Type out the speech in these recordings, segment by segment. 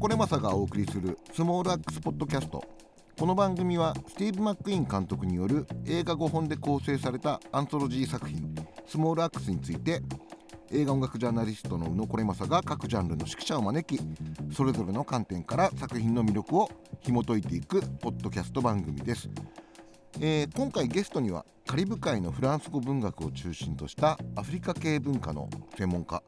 これまさがお送りするスモールアックスポッドキャスト。この番組はスティーブ・マック・イーン監督による映画5本で構成されたアンソロジー作品スモールアックスについて映画音楽ジャーナリストの宇野これまさが各ジャンルの指揮者を招きそれぞれの観点から作品の魅力を紐解いていくポッドキャスト番組です。えー、今回ゲストにはカリブ海のフランス語文学を中心としたアフリカ系文化の専門家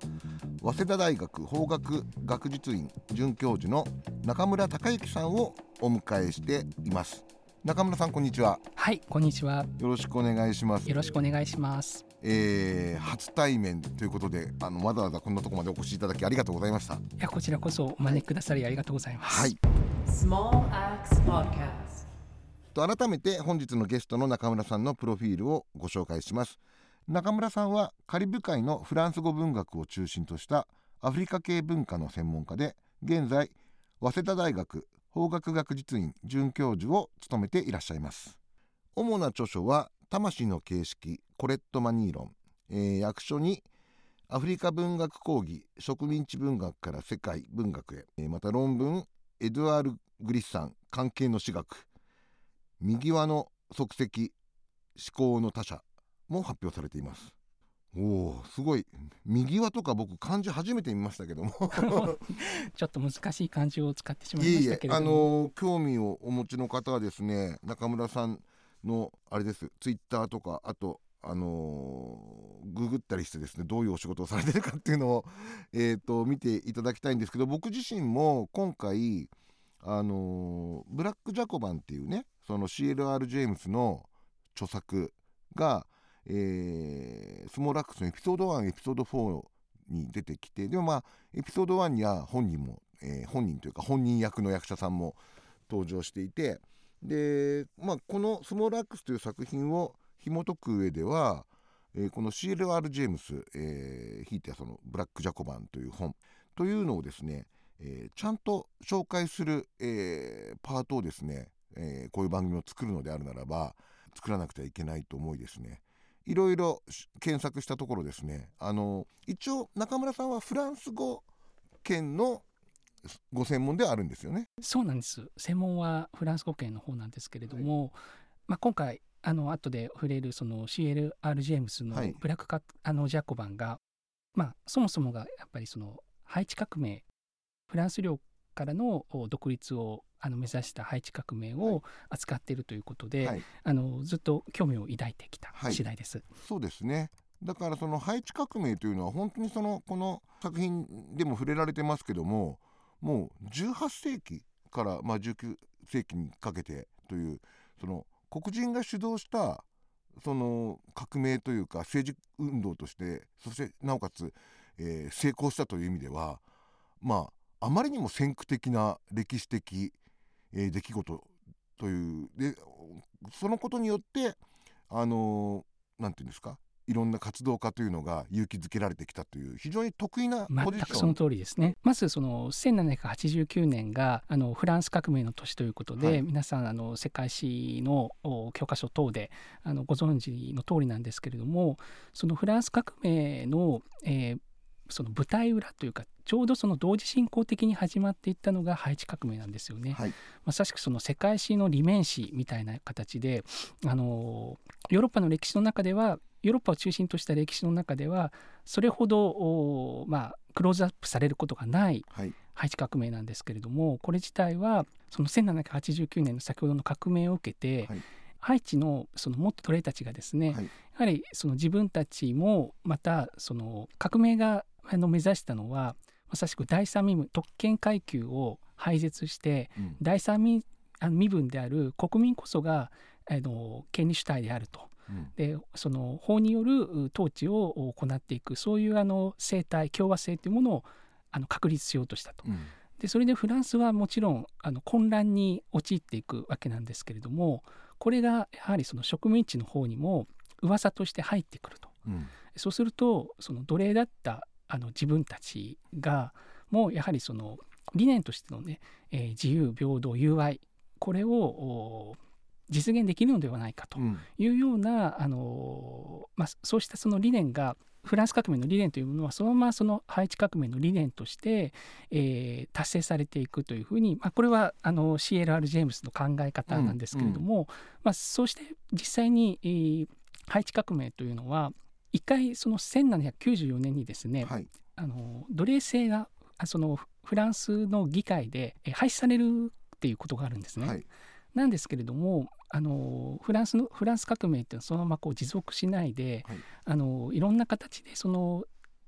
早稲田大学法学学術院准教授の中村隆之さんをお迎えしています。中村さんこんにちは。はいこんにちは。よろしくお願いします。よろしくお願いします。えー、初対面ということであのわざわざこんなところまでお越しいただきありがとうございました。いやこちらこそお招きくださりありがとうございます。はい。Small Axe Podcast. と改めて本日のゲストの中村さんのプロフィールをご紹介します。中村さんはカリブ海のフランス語文学を中心としたアフリカ系文化の専門家で現在早稲田大学法学学術院准教授を務めていらっしゃいます。主な著書は魂の形式コレット・マニー論、えー役所にアフリカ文学講義植民地文学から世界文学へ。えーまた論文エドワール・グリッサン関係の史学。右輪の足跡思考の他者も発表されています。おおすごい。右輪とか僕漢字初めて見ましたけども。ちょっと難しい漢字を使ってしまいいえいえましたけれあども。のー興味をお持ちの方はですね中村さんのあれです。ツイッターとかあとあのーググったりしてですねどういうお仕事をされてるかっていうのをえーと見ていただきたいんですけど僕自身も今回あのブラック・ジャコバンっていうねその CLR・ ジェームスの著作が、えースモールアックスのエピソード1エピソード4に出てきてでもまあエピソード1には本人も、えー本人というか本人役の役者さんも登場していてで、まあ、この「スモールアックス」という作品を紐解く上では、えーこの CLR・ ジェームス、えーひいてはその「ブラック・ジャコバン」という本というのをですね、えーちゃんと紹介する、えーパートをですね、えーこういう番組を作るのであるならば作らなくてはいけないと思いですね。いろいろし検索したところですねあの一応中村さんはフランス語圏のご専門ではあるんですよね？そうなんです。専門はフランス語圏の方なんですけれども、まあ、今回あの後で触れるその CLR ジェームスのはい。ブラックカ、あのジャコバンが、まあ、そもそもがやっぱりそのハイチ革命フランス領からのお独立をあの目指したハイチ革命を扱っているということで、はい、あのずっと興味を抱いてきたはい。次第です。そうですね。だからそのハイチ革命というのは本当にそのこの作品でも触れられてますけどももう18世紀からまあ19世紀にかけてというその黒人が主導したその革命というか政治運動としてそしてなおかつ、えー成功したという意味ではまああまりにも先駆的な歴史的、えー出来事というでそのことによってあのーなんていうんですかいろんな活動家というのが勇気づけられてきたという非常に得意なポ全ジションくその通りですね。まずその1789年があのフランス革命の年ということで、はい皆さんあの世界史のお教科書等であのご存知の通りなんですけれどもそのフランス革命の、えーその舞台裏というかちょうどその同時進行的に始まっていったのがハイチ革命なんですよね。はい。まさしくその世界史の理面史みたいな形であのヨーロッパの歴史の中ではヨーロッパを中心とした歴史の中ではそれほどおまあクローズアップされることがないはい。ハイチ革命なんですけれどもこれ自体はその1789年の先ほどの革命を受けて、はい。ハイチのその元奴隷たちがですね、はい。やはりその自分たちもまたその革命があの目指したのはまさしく第三身分特権階級を廃絶してうん第三身あの身分である国民こそがあの権利主体であると。うんでその法によるう統治を行っていくそういうあの生態共和制というものをあの確立しようとしたと。うんでそれでフランスはもちろんあの混乱に陥っていくわけなんですけれどもこれがやはりその植民地の方にも噂として入ってくると。うんそうするとその奴隷だったあの自分たちがもうやはりその理念としてのね、えー自由平等友愛これをお実現できるのではないかとうん。いうような、あのまあ、そうしたその理念がフランス革命の理念というものはそのままそのハイチ革命の理念として、えー達成されていくというふうに、まあ、これはあの CLR ジェームスの考え方なんですけれども、まあ、そうして実際に、えーハイチ革命というのは一回その1794年にですね、はい。あの奴隷制があそのフランスの議会でえ廃止されるっていうことがあるんですね。はい。なんですけれどもあのフランスのフランス革命っていうのはそのままこう持続しないで、はい。あのいろんな形でその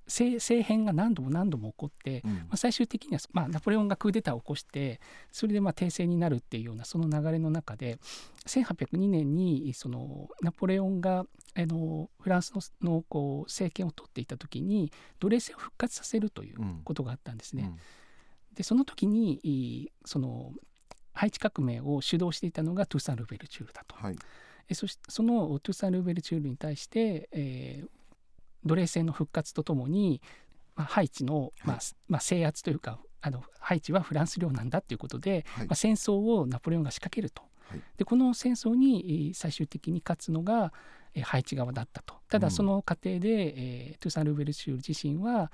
政政変が何度も何度も起こって、うんまあ、最終的には、まあ、ナポレオンがクーデターを起こしてそれでまあ帝政になるっていうようなその流れの中で1802年にそのナポレオンがあのフランスののこう政権を取っていた時に奴隷制を復活させるといううんことがあったんですね。うんでその時にいそのハイチ革命を主導していたのがトゥーサン・ルベルチュールだと。はいえそしてそのトゥーサン・ルベルチュールに対して、えー奴隷制の復活とともに、まあ、ハイチの、まあはいまあ、制圧というかあのハイチはフランス領なんだということで、はいまあ、戦争をナポレオンが仕掛けると。はいでこの戦争にえー最終的に勝つのが、えーハイチ側だったと。たうんだその過程で、えートゥーサン・ルベルチュール自身は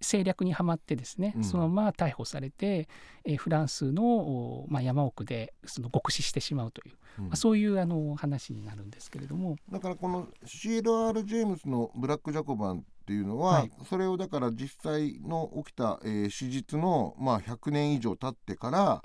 政略にはまってですね、うん。そのまま逮捕されて、えーフランスの、おまあ、山奥でその極死してしまうという、うん。まあ、そういうあの話になるんですけれども、だからこの CLR ジェームスのブラック・ジャコバンっていうのは、はい。それをだから実際の起きた、えー史実の、まあ、100年以上経ってから、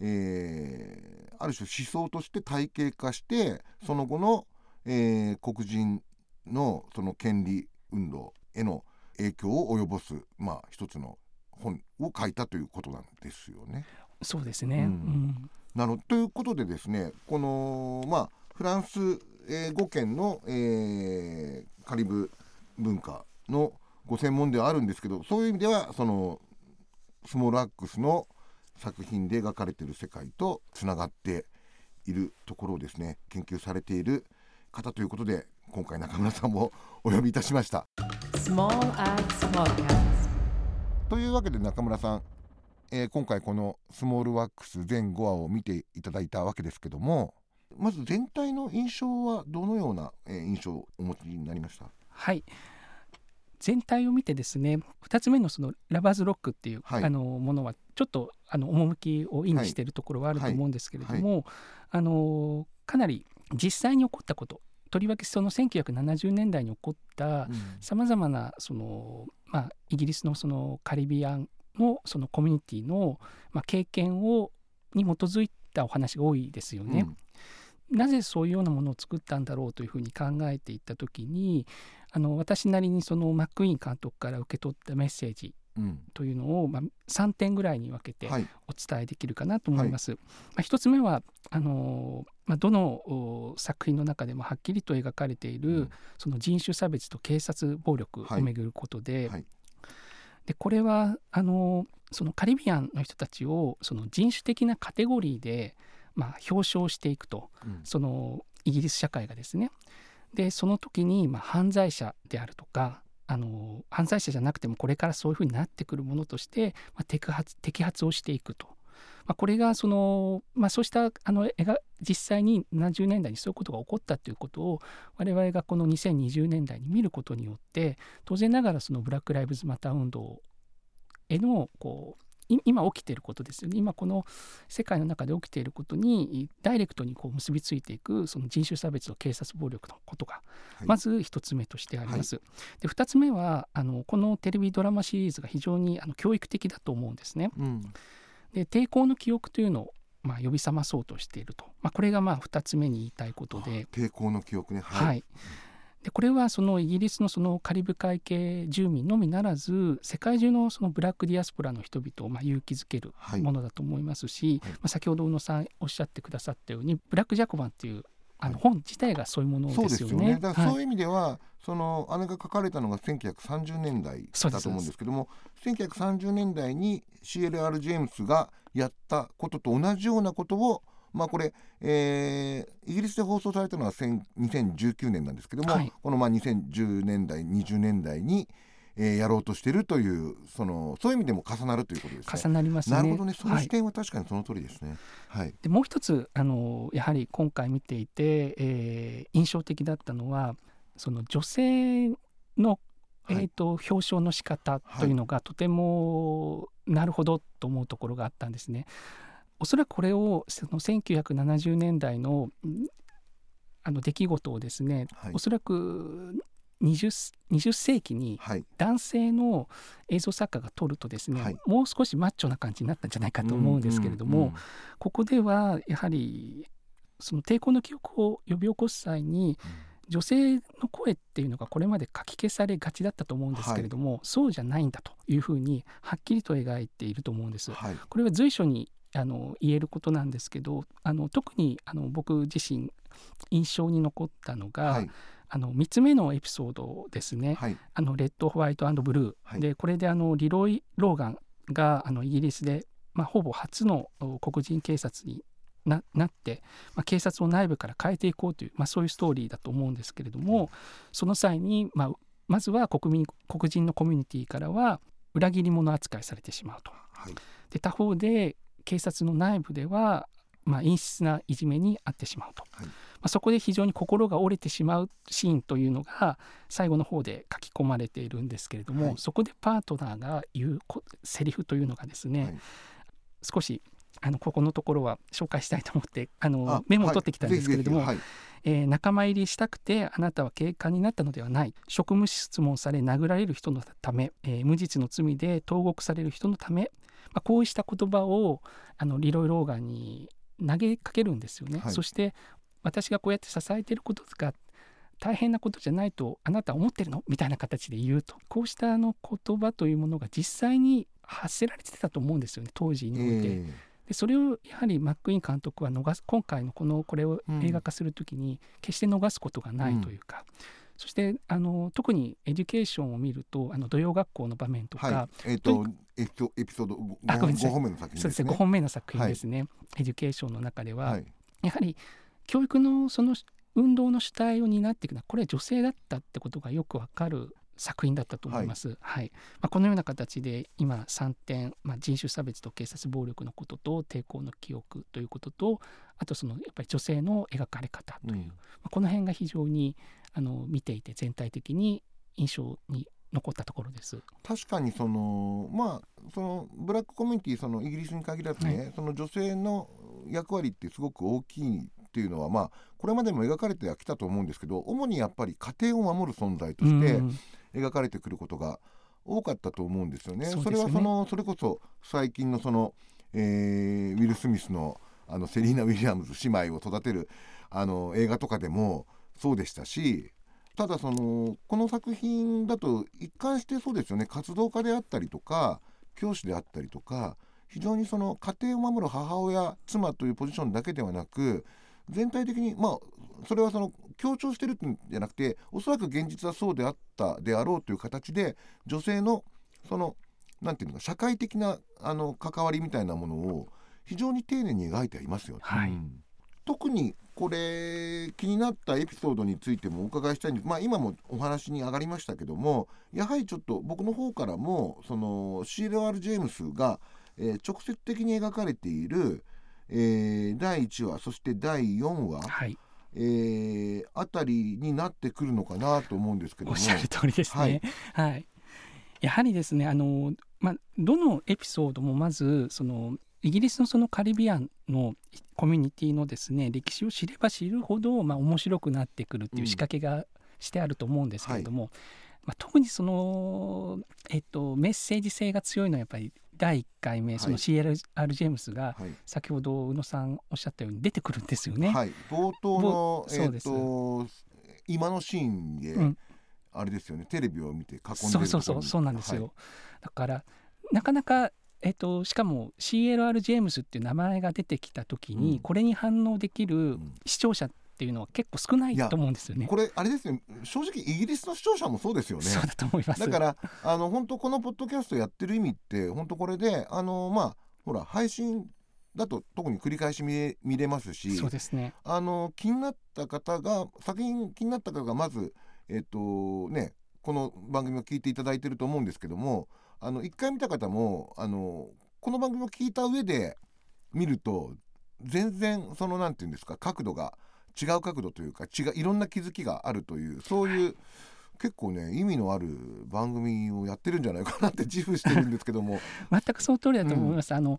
えーある種思想として体系化してその後の、えー黒人のその権利運動への影響を及ぼす、まあ、一つの本を書いたということなんですよね。そうですね、うんうんなるほどということでですねこのまあフランス、えー語圏の、えーカリブ文化のご専門ではあるんですけどそういう意味ではそのスモールアックスの作品で描かれている世界とつながっているところをですね研究されている方ということで今回中村さんもお呼びいたしました。Small Axe Podcast. というわけで中村さん、えー今回このスモールワックス全5話を見ていただいたわけですけどもまず全体の印象はどのような、えー印象をお持ちになりました？はい。全体を見てですね2つ目のそのラバーズロックっていう、はい。あのものはちょっとあの趣を意味しているところはあると思うんですけれども、あのかなり実際に起こったこととりわけその1970年代に起こったさまざまなその、まあ、イギリスのそのカリビアンのそのコミュニティの、まあ、経験をに基づいたお話が多いですよね。なぜそういうようなものを作ったんだろうというふうに考えていった時にあの私なりにそのマック・イーン監督から受け取ったメッセージうんうんというのを、まあ、3点ぐらいに分けてはい。お伝えできるかなと思います。まあ、1つ目はあのまあ、どのお作品の中でもはっきりと描かれている、うん。その人種差別と警察暴力はい。をめぐることで,、はい。でこれはあのそのカリビアンの人たちをその人種的なカテゴリーで、まあ、表彰していくとうん。そのイギリス社会がですね。でその時にまあ犯罪者であるとかあの犯罪者じゃなくてもこれからそういうふうになってくるものとして、まあ、摘発摘発をしていくと、まあ、これがその、まあ、そうしたあの絵が実際に70年代にそういうことが起こったということを我々がこの2020年代に見ることによって当然ながらそのブラック・ライブズ・マター運動へのこう今起きていることですよね。今この世界の中で起きていることにダイレクトにこう結びついていくその人種差別と警察暴力のことがはい。まず一つ目としてあります。で二つ目はあのこのテレビドラマシリーズが非常にあの教育的だと思うんですね。うん。で抵抗の記憶というのをまあ呼び覚まそうとしていると、まあ、これがまあ二つ目に言いたいことで。抵抗の記憶ね。はい、でこれはそのイギリスのそのカリブ海系住民のみならず世界中のそのブラックディアスポラの人々をまあ勇気づけるはいものだと思いますし、はいまあ、先ほど宇野さんおっしゃってくださったようにブラック・ジャコバンっていうあのはい本自体がそういうものそうでですすよね。よね。はいだからそういう意味では、そのあれが書かれたのが1930年代だと思うんですけども、1930年代に CLR ジェームスがやったことと同じようなことを、まあこれ、えーイギリスで放送されたのは1000 2019年なんですけども、はいこのまあ2010年代20年代に、えーやろうとしているというそのそういう意味でも重なるということですね。重なりますね。なるほどね。そのはい視点は確かにその通りですね。はい。でもう一つあのやはり今回見ていて、えー印象的だったのはその女性のはいえー、と表彰の仕方というのがとてもなるほどと思うところがあったんですね。おそらくこれをその1970年代のんあの出来事をですね、はい。おそらく 20, 20世紀にはい。男性の映像作家が撮るとですね、はい。もう少しマッチョな感じになったんじゃないかと思うんですけれども、うんうんここではやはりその抵抗の記憶を呼び起こす際に女性の声っていうのがこれまでかき消されがちだったと思うんですけれども、そうじゃないんだというふうにはっきりと描いていると思うんです。はい。これは随所にあの言えることなんですけどあの特にあの僕自身印象に残ったのが、はい。あの3つ目のエピソードですね。はい。あのレッドホワイトブルー、はい。でこれであのリロイ・ローガンがあのイギリスで、まあ、ほぼ初のお黒人警察にななって、まあ、警察を内部から変えていこうという、まあ、そういうストーリーだと思うんですけれどもその際に、まあ、まずは国民黒人のコミュニティからは裏切り者扱いされてしまうと。はい。で他方で警察の内部では、まあ、陰湿ないじめに遭ってしまうと、はい。まあ、そこで非常に心が折れてしまうシーンというのが最後の方で書き込まれているんですけれども、はい。そこでパートナーが言うこセリフというのがですね、はい。少しあのここのところは紹介したいと思って あのあメモを取ってきたんですけれども、えー仲間入りしたくてあなたは警官になったのではない。職務質問され殴られる人のため、えー無実の罪で投獄される人のため、まあ、こうした言葉をあのリロイ・ローガンに投げかけるんですよね。はい。そして私がこうやって支えていることが大変なことじゃないとあなたは思ってるの？みたいな形で言うと。こうしたあの言葉というものが実際に発せられてたと思うんですよね。当時ひにおいて。えでそれをやはりマックイーン監督は逃す今回のこのこれを映画化するときに決して逃すことがないというか、そしてあの特にエデュケーションを見るとあの土曜学校の場面とか、ーはい。えっとエピソエピソードあごめんなさい。5本目の作品ですね。5です。ね本目の作品ですね、エデュケーションの中では、はい。やはり教育のその運動の主体を担っていくのはこれは女性だったってことがよくわかる作品だったと思います。はい。まあ、このような形で今3点、まあ、人種差別と警察暴力のことと抵抗の記憶ということとあとそのやっぱり女性の描かれ方という、うん。まあこの辺が非常にあの見ていて全体的に印象に残ったところです。確かにそのまあそのブラックコミュニティそのイギリスに限らずね、はその女性の役割ってすごく大きいっていうのはまあこれまでも描かれてはきたと思うんですけど主にやっぱり家庭を守る存在としてうん描かれてくることが多かったと思うんですよね。そねれはそのそれこそ最近のその、えーウィル・スミスのあのセリーナ・ウィリアムズ姉妹を育てるあの映画とかでもそうでしたしただそのこの作品だと一貫してそうですよね活動家であったりとか教師であったりとか非常にその家庭を守る母親妻というポジションだけではなく全体的にまあそれはその強調してるんじゃなくておそらく現実はそうであったであろうという形で女性のそのなんていうのか社会的なあの関わりみたいなものを非常に丁寧に描いてはいますよね。はい。うん特にこれ気になったエピソードについてもお伺いしたいんです。まあ今もお話に上がりましたけどもやはりちょっと僕の方からもその CLR ジェームスが、えー直接的に描かれている、えー第1話そして第4話、はい、えーあたりになってくるのかなと思うんですけども。おっしゃる通りですね。はい、やはりですねあの、まあ、どのエピソードもまずそのイギリスのそのカリビアンのコミュニティのですね歴史を知れば知るほど、まあ、面白くなってくるっていう仕掛けがしてあると思うんですけれども、まあ、特にその、えっと、メッセージ性が強いのはやっぱり第1回目、その CLR ジェームスがはい。先ほど宇野さんおっしゃったように出てくるんですよね。はい、冒頭のぼ、えー、そうです。と今のシーンで、うん。あれですよね。テレビを見て囲んでるそうそうそうそうなんですよ、だからなかなかえっと、しかも CLR ジェームスっていう名前が出てきた時に、うん。これに反応できるん。視聴者っていうのは結構少ないと思うんですよね。これあれですね正直イギリスの視聴者もそうですよねそうだと思います。だからあの本当このポッドキャストやってる意味って本当これであのまあほら配信だと特に繰り返し見れ見れますしそうですね。あの気になった方が作品気になった方がまずえっ、とねこの番組を聞いていただいてると思うんですけどもあの一回見た方もあのこの番組を聞いた上で見ると全然そのなんていうんですか角度が違う角度というか違ういろんな気づきがあるというそういう結構ね意味のある番組をやってるんじゃないかなって自負してるんですけども 全くその通りだと思います。あの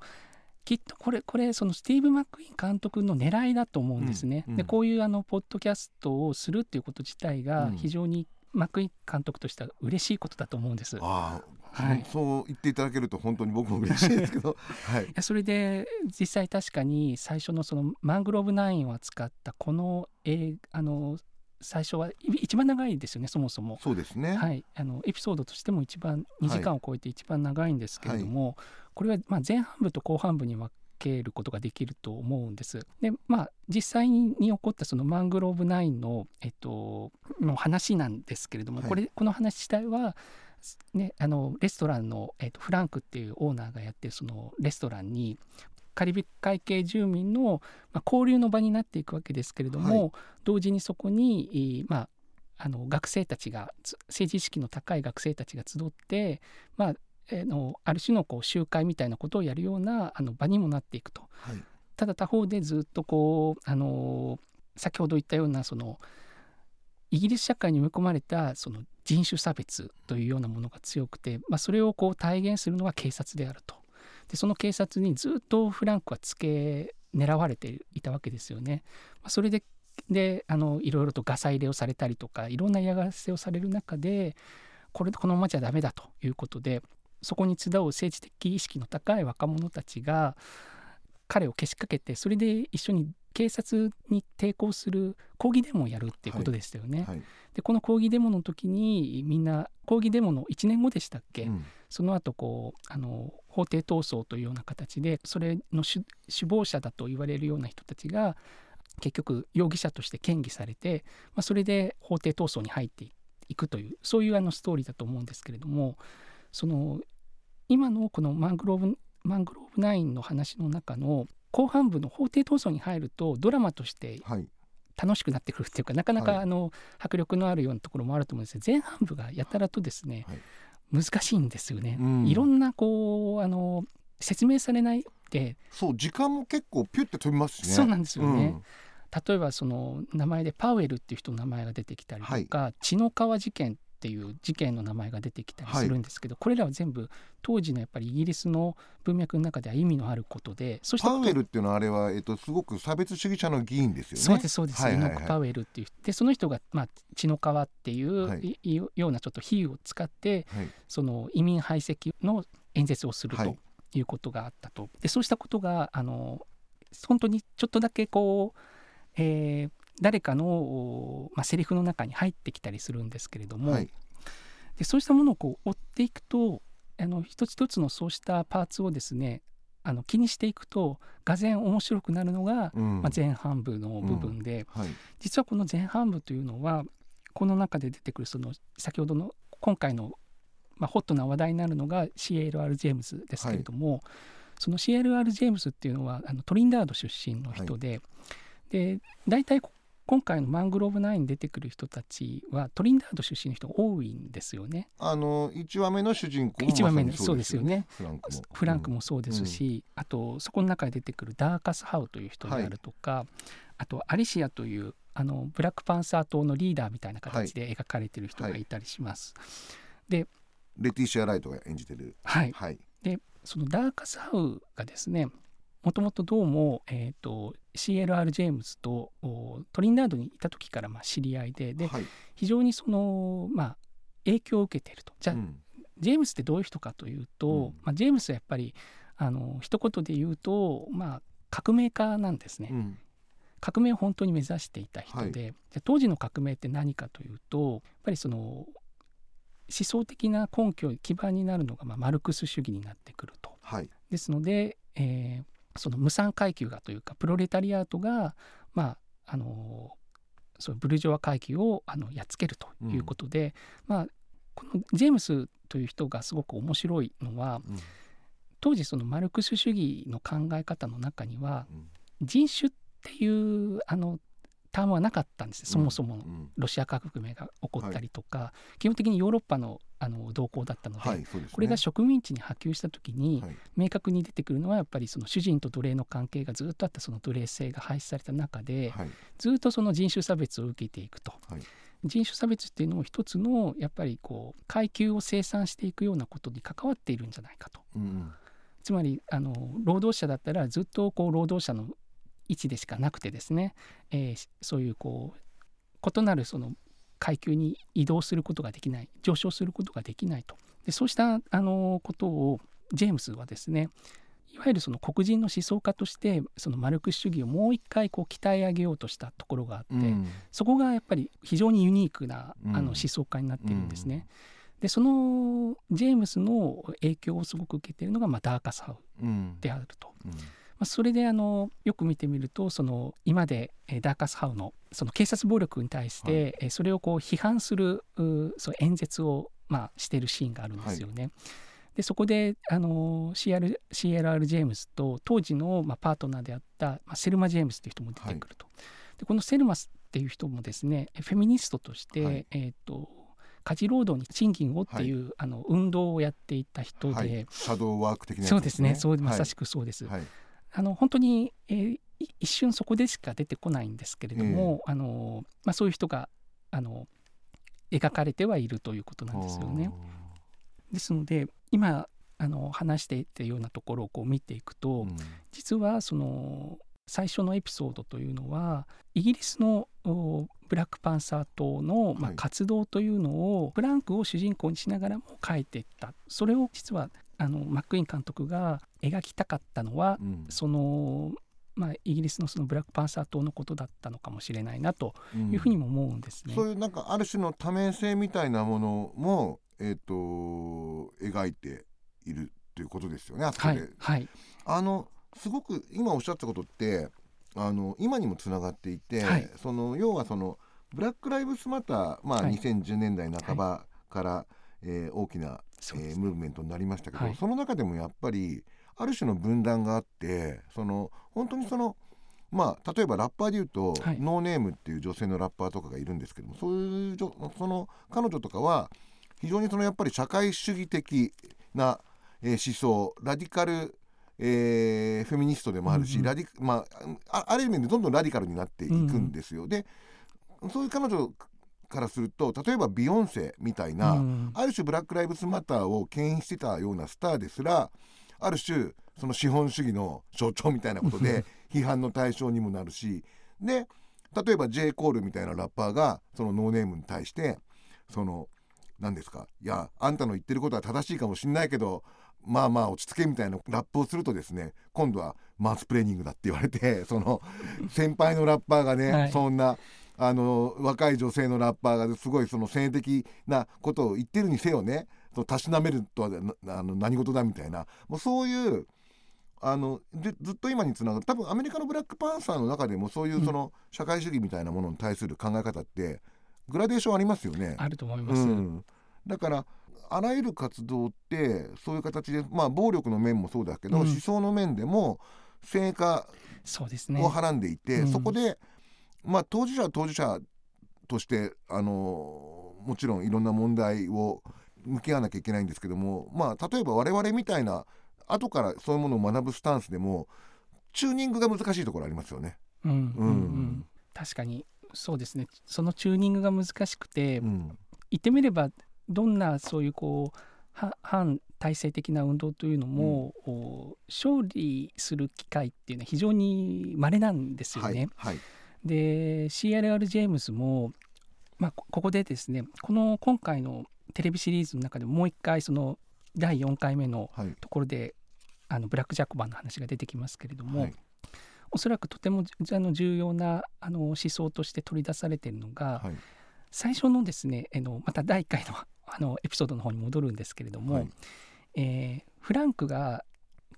きっとこれこれそのスティーブ・マック・イーン監督の狙いだと思うんですね。うんうんでこういうあのポッドキャストをするっていうこと自体がうん非常にマック・イーン監督としては嬉しいことだと思うんです。いああ、はい。そう言っていただけると本当に僕も嬉しいですけど。はい。やそれで実際確かに最初のそのマングローブ9を扱ったこの映あの最初はい一番長いですよねそもそも。そうですね、はい、あのエピソードとしても一番2時間を超えて一番長いんですけれども、これはまあ前半部と後半部に分けることができると思うんです。でまあ実際に起こったそのマングローブ9の,、えっと、の話なんですけれども、はい。これこの話自体は、ね、あのレストランの、えっと、フランクっていうオーナーがやってるそのレストランにカリブ海系住民の、まあ、交流の場になっていくわけですけれども、同時にそこに、えーまあ、あの学生たちがつ政治意識の高い学生たちが集って、まあ、えーのある種のこう集会みたいなことをやるようなあの場にもなっていくと。はい。ただ他方でずっとこう、あのー先ほど言ったようなそのイギリス社会に埋め込まれたその人種差別というようなものが強くて、まあ、それをこう体現するのは警察であると。でその警察にずっとフランクはつけ狙われていたわけですよね。まあ、それでであのいろいろとガサ入れをされたりとかいろんな嫌がらせをされる中でこれこのままじゃダメだということでそこに集う政治的意識の高い若者たちが彼をけしかけてそれで一緒に警察に抵抗する抗議デモをやるっていうことでしたよね。はい。でこの抗議デモの時にみんな抗議デモの1年後でしたっけ、うん。その後こうあの法廷闘争というような形でそれの首首謀者だと言われるような人たちが結局容疑者として嫌疑されて、まあ、それで法廷闘争に入っていくというそういうあのストーリーだと思うんですけれどもその今のこのマングローブマングローブ9の話の中の後半部の法廷闘争に入るとドラマとしてはい。楽しくなってくるっていうかなかなかはい。あの迫力のあるようなところもあると思うんですが前半部がやたらとですね、はい。難しいんですよね。うん。いろんなこうあの説明されないでそう時間も結構ピュッて飛びますしね。そうなんですよね。うん。例えばその名前でパウエルっていう人の名前が出てきたりとか、血の川事件っていう事件の名前が出てきたりするんですけど、これらは全部当時のやっぱりイギリスの文脈の中では意味のあることでそうしたことパウエルっていうのはあれは、えっと、すごく差別主義者の議員ですよね。そうですそうです、はいはいはい。イノック・パウエルっていうでその人が、まあ、血の川っていう、はい。いようなちょっと比喩を使ってはい。その移民排斥の演説をするとはい。いうことがあったと。でそうしたことがあの本当にちょっとだけこう、えー誰かの、おまあ、セリフの中に入ってきたりするんですけれども、はい。でそうしたものをこう追っていくとあの一つ一つのそうしたパーツをですねあの気にしていくとがぜん面白くなるのが、うん。まあ、前半部の部分で、はい。実はこの前半部というのはこの中で出てくるその先ほどの今回の、まあ、ホットな話題になるのが CLR ジェームズですけれども、その CLR ジェームズっていうのはあのトリンダード出身の人で、で大体こ今回のマングローブ9に出てくる人たちはトリンダード出身の人が多いんですよね。あの一話目の主人公も一話目のそうですよね。フランクも。そうですし、あとそこの中で出てくるダーカス・ハウという人であるとか、あとアリシアというあのブラックパンサー党のリーダーみたいな形で描かれてる人がいたりします。レティシア・ライトが演じてる。はい、はい。でそのダーカス・ハウがですねもともとどうも、えー、と CLR・ ジェームズとおトリンダードにいた時からまあ知り合いでではい。非常にその、まあ、影響を受けていると。じゃあ、うん。ジェームスってどういう人かというと、うん。まあ、ジェームスはやっぱりあの一言で言うと、まあ、革命家なんですね。うん。革命を本当に目指していた人で,、で当時の革命って何かというとやっぱりその思想的な根拠基盤になるのが、まあ、マルクス主義になってくると。はい。ですので、えーその無産階級がというかプロレタリアートが、まあ、あのそのブルジョワ階級をあのやっつけるということで、まあ、このジェームスという人がすごく面白いのはうん。当時そのマルクス主義の考え方の中にはうん。人種っていうあのタームはなかったんですねそもそもロシア革命が起こったりとか、基本的にヨーロッパのあの動向だったので、はいですね。これが植民地に波及した時に、はい。明確に出てくるのはやっぱりその主人と奴隷の関係がずっとあったその奴隷制が廃止された中で、はい。ずっとその人種差別を受けていくと。はい。人種差別っていうのも一つのやっぱりこう階級を生産していくようなことに関わっているんじゃないかと。うん。つまりあの労働者だったらずっとこう労働者の位置でしかなくてですね、えーそういうこう異なるその階級に移動することができない上昇することができないと。でそうしたあのことをジェームスはですねいわゆるその黒人の思想家としてそのマルクス主義をもう一回こう鍛え上げようとしたところがあって、うん。そこがやっぱり非常にユニークなうん。あの思想家になっているんですね。でそのジェームスの影響をすごく受けているのが、まあ、ダーカスハウうん。であると。うんまあ、それであのよく見てみるとその今でえーダーカスハウのその警察暴力に対して、それをこう批判するうその演説を、まあ、しているシーンがあるんですよね。でそこであの CR CLR ジェームスと当時の、まあ、パートナーであった、まあ、セルマ・ジェームスという人も出てくると。でこのセルマスっていう人もですねフェミニストとして、はい。えー、と家事労働に賃金をっていう、あの運動をやっていた人で、はい、シャドーワーク的なやつそうですね。そうまさしくくそうです。はいあの本当に、えーい一瞬そこでしか出てこないんですけれども、あのまあ、そういう人があの描かれてはいるということなんですよね。ですので今あの話していたようなところをこう見ていくと、うん。実はその最初のエピソードというのはイギリスのおブラックパンサー党の、まあはい。活動というのをフランクを主人公にしながらも書いていった。それを実はあのマックイーン監督が描きたかったのはうん。その、まあ、イギリスのそのブラックパンサー党のことだったのかもしれないなとうんいうふうにも思うんですね。そういうなんかある種の多面性みたいなものも、えー、と描いているということですよねあそこで、はい、はい、あのすごく今おっしゃったことってあの今にもつながっていて、はい。その要はそのブラック・ライブスマター、まあはい。2010年代半ばから、えー大きな、えームーブメントになりましたけど、はい。その中でもやっぱりある種の分断があってその本当にそのまあ例えばラッパーでいうと、はい。ノーネームっていう女性のラッパーとかがいるんですけどもそういうその彼女とかは非常にそのやっぱり社会主義的な、えー思想ラディカル、えーフェミニストでもあるし、うんうん。ラディまあ、あある意味でどんどんラディカルになっていくんですよ。でそういう彼女からすると例えばビヨンセみたいな、うんある種ブラック・ライブスマターを牽引してたようなスターですらある種その資本主義の象徴みたいなことで批判の対象にもなるしで例えば J. コールみたいなラッパーがそのノーネームに対してその何ですかいやあんたの言ってることは正しいかもしんないけどまあまあ落ち着けみたいなラップをするとですね今度はマウスプレーニングだって言われてその 先輩のラッパーがね、はいそんなあの若い女性のラッパーがすごいその性的なことを言ってるにせよね。たしなめるとはなあの何事だみたいな。もうそういうあのでずっと今につながる。多分アメリカのブラックパンサーの中でもそういうその社会主義みたいなものに対する考え方ってグラデーションありますよね。あると思います。うん、だからあらゆる活動ってそういう形でまあ暴力の面もそうだけど、うん。思想の面でも成果をはらんでいて、うん。そこでまあ当事者は当事者としてあのもちろんいろんな問題を向き合わなきゃいけないんですけどもまあ例えば我々みたいな後からそういうものを学ぶスタンスでもチューニングが難しいところありますよね。うんうんううん。ん、確かに。そうですね。そのチューニングが難しくて、うん。言ってみればどんなそういうこうは反体制的な運動というのも、お勝利する機会っていうのは非常に稀なんですよね。はいはいで CRR ジェームズも、まあ、こここでですねこの今回のテレビシリーズの中でもう一回その第4回目のはい。ところであのブラック・ジャコバンの話が出てきますけれども、はい。おそらくとてもあの重要なあの思想として取り出されているのが、はい。最初のですねあのまた第1回のあのエピソードの方に戻るんですけれども、はい。えーフランクが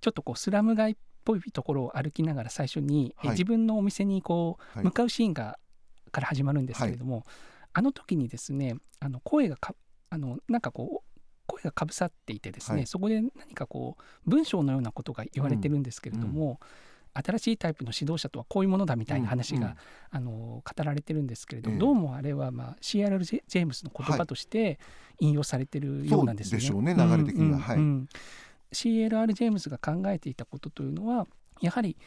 ちょっとこうスラム街っぽいところを歩きながら最初に、えはい。自分のお店にこうはい。向かうシーンがから始まるんですけれども、あの時にですねあの声がかあのなんかこう声がかぶさっていてですね、はい。そこで何かこう文章のようなことが言われてるんですけれども、新しいタイプの指導者とはこういうものだみたいな話が、あの語られてるんですけれど、ええ。どうもあれは、まあ、CRL ジェジェームスの言葉として引用されてるようなんですね。そうでしょうね流れ的には。うんうんはい。うん CLR ジェームスが考えていたことというのはやはり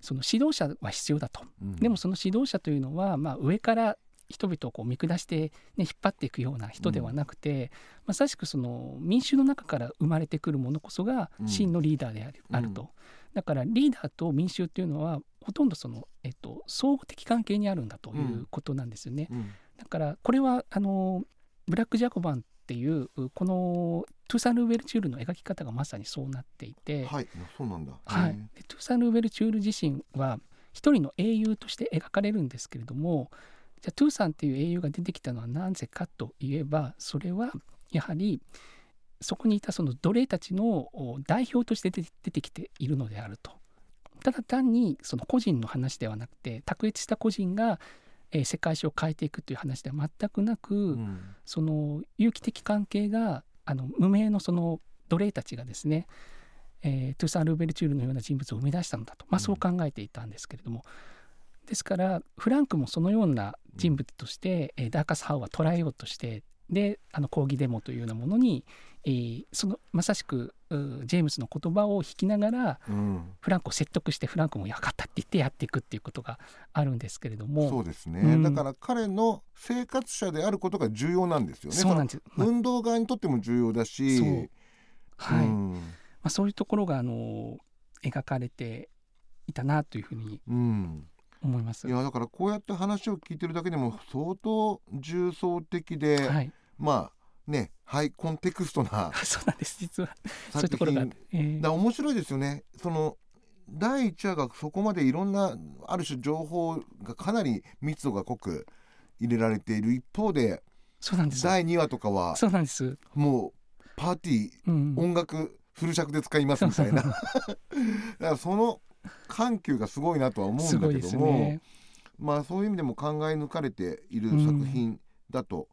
その指導者は必要だと。うん。でもその指導者というのは、まあ、上から人々をこう見下して、ね、引っ張っていくような人ではなくて、まさしくその民衆の中から生まれてくるものこそがうん。真のリーダーである,、と。だからリーダーと民衆っていうのはほとんどその、えっと、相互的関係にあるんだということなんですよね。うん。だからこれはあのブラック・ジャコバンっていうこのトゥーサン・ルーベルチュールの描き方がまさにそうなっていて、はい。そうなんだ。はい。トゥーサン・ルーベルチュール自身は一人の英雄として描かれるんですけれどもじゃあトゥーサンっていう英雄が出てきたのはなぜかといえばそれはやはりそこにいたその奴隷たちのお代表として出て出てきているのであると。ただ単にその個人の話ではなくて卓越した個人が、えー世界史を変えていくという話では全くなく、うん。その有機的関係があの無名のその奴隷たちがですね、えートゥーサン・ルーベルチュールのような人物を生み出したのだと、まあ、うん。そう考えていたんですけれども、ですからフランクもそのような人物として、えーダーカス・ハウは捉えようとしてであの抗議デモというようなものに、えーそのまさしくうジェームスの言葉を引きながらうん。フランクを説得してフランクも「分かった」って言ってやっていくっていうことがあるんですけれども。そうですね、うん。だから彼の生活者であることが重要なんですよね。そうなんです、まあ。運動側にとっても重要だし。そう。はい。うん。まあ、そういうところがあの描かれていたなというふうにうん。思います。いやだからこうやって話を聞いてるだけでも相当重層的で、はい、まあねハイコンテクストなそうなんです。実は。そういう作ところがえーだ面白いですよね。その第1話がそこまでいろんなある種情報がかなり密度が濃く入れられている一方でそうなんです。第2話とかはそうなんです、もうパーティーうん、音楽フル尺で使いますみたいな。だからその緩急がすごいなとは思うんだけども、ね。まあそういう意味でも考え抜かれている作品だと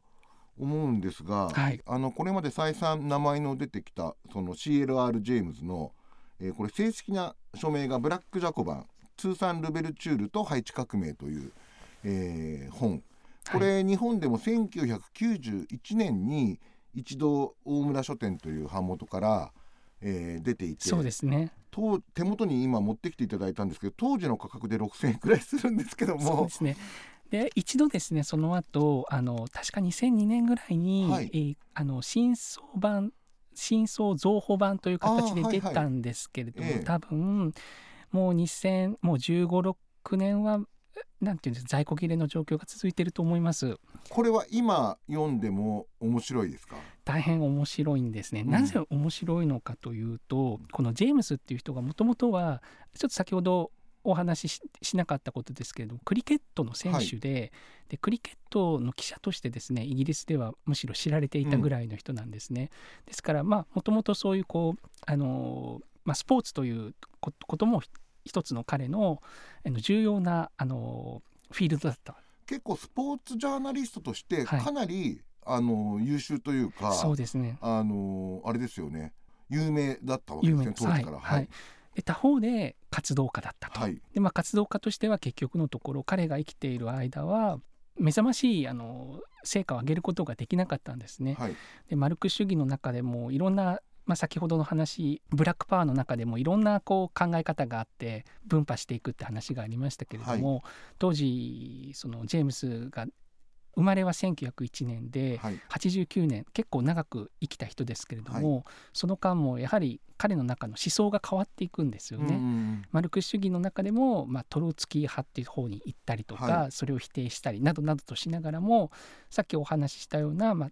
思うんですが、はいあのこれまで再三名前の出てきたその CLR ジェームズの、えーこれ正式な署名がブラック・ジャコバン通算ルベルチュールとハイチ革命という、えー本これ、日本でも1991年に一度大村書店という版元から、えー出ていてそうですね。当手元に今持ってきていただいたんですけど当時の価格で6000円くらいするんですけどもそうですね。で一度ですねその後あの確か2002年ぐらいに、はい。えーあの新装版新装増補版という形で出たんですけれども、ええ。多分もう2000もう15、6年はなんていうんです在庫切れの状況が続いていると思います。これは今読んでも面白いですか？大変面白いんですね。うん。なぜ面白いのかというと、このジェームスっていう人がもともとはちょっと先ほどお話しししなかったことですけれどもクリケットの選手で,、でクリケットの記者としてですねイギリスではむしろ知られていたぐらいの人なんですね。ですからまあもともとそういうこうあの、まあ、スポーツというこことも一つの彼のあの重要なあのフィールドだった。結構スポーツジャーナリストとしてはい。かなり、あの優秀というかそうですね。あのあれですよね。有名だったわけですね当時から。はい。はいで他方で活動家だったと。はいでまあ、活動家としては結局のところ彼が生きている間は目覚ましいあの成果を上げることができなかったんですね。はいでマルクス主義の中でもいろんな、まあ、先ほどの話ブラックパワーの中でもいろんなこう考え方があって分派していくって話がありましたけれども、当時そのジェームスが生まれは1901年で、はい。89年結構長く生きた人ですけれども、その間もやはり彼の中の思想が変わっていくんですよね。うんマルクス主義の中でも、まあ、トロツキー派っていう方に行ったりとか、はそれを否定したりなどなどとしながらもさっきお話ししたような、まあ、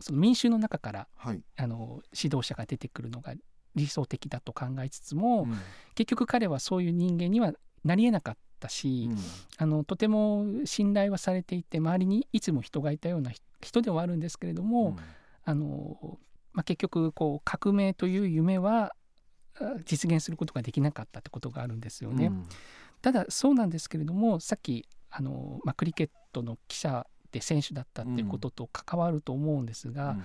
その民衆の中からはい。あの指導者が出てくるのが理想的だと考えつつも、うん。結局彼はそういう人間にはなりえなかったし、うん。あのとても信頼はされていて周りにいつも人がいたような人人ではあるんですけれども、あのまあ、結局こう革命という夢はあ実現することができなかったってことがあるんですよね。うん。ただそうなんですけれどもさっきあの、まあ、クリケットの記者で選手だったっていうことと関わると思うんですが、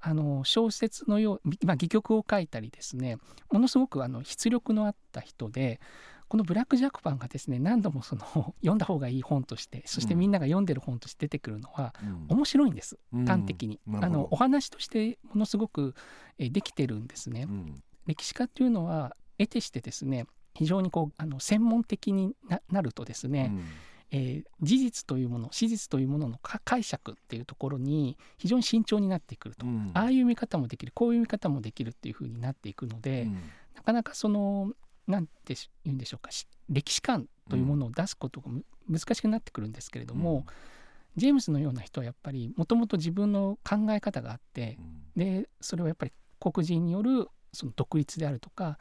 あの小説のよう、まあ、戯曲を書いたりですねものすごくあの筆力のあった人でこの「ブラック・ジャックパン」がですね何度もその 読んだ方がいい本としてそしてみんなが読んでる本として出てくるのはうん。面白いんですうん。端的に、あのお話としてものすごくえーできてるんですね。うん。歴史家っていうのは得てしてですね非常にこうあの専門的にななるとですね、えー事実というもの史実というもののか解釈っていうところに非常に慎重になってくると、うん。ああいう見方もできるこういう見方もできるっていうふうになっていくので、うん。なかなかそのなんて言うんでしょうかし歴史観というものを出すことがむ難しくなってくるんですけれども、ジェームスのような人はやっぱりもともと自分の考え方があってうん。でそれはやっぱり黒人によるその独立であるとか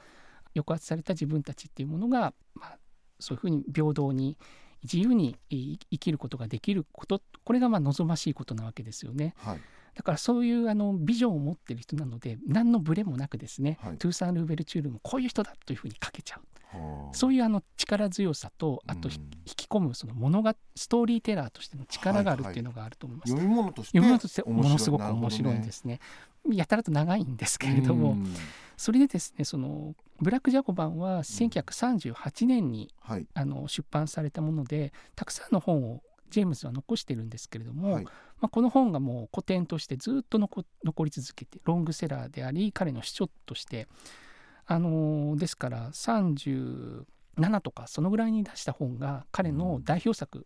抑圧された自分たちっていうものが、まあ、そういうふうに平等に自由にい生きることができることこれがまあ望ましいことなわけですよね。はいだからそういうあのビジョンを持っている人なので何のブレもなくですね、はい。トゥーサン・ルーベルチュールもこういう人だというふうに書けちゃう。はあ。そういうあの力強さとあとひうん引き込むその物がストーリーテラーとしての力があるっていうのがあると思います。読み物として読み物としてものすごく面白いんですね。やたらと長いんですけれども、うん。それでですねそのブラック・ジャコバンは1938年にはい。あの出版されたものでたくさんの本をジェームズは残してるんですけれども、はいまあ、この本がもう古典としてずっと残残り続けてロングセラーであり彼の主張として、あのーですから37とかそのぐらいに出した本が彼の代表作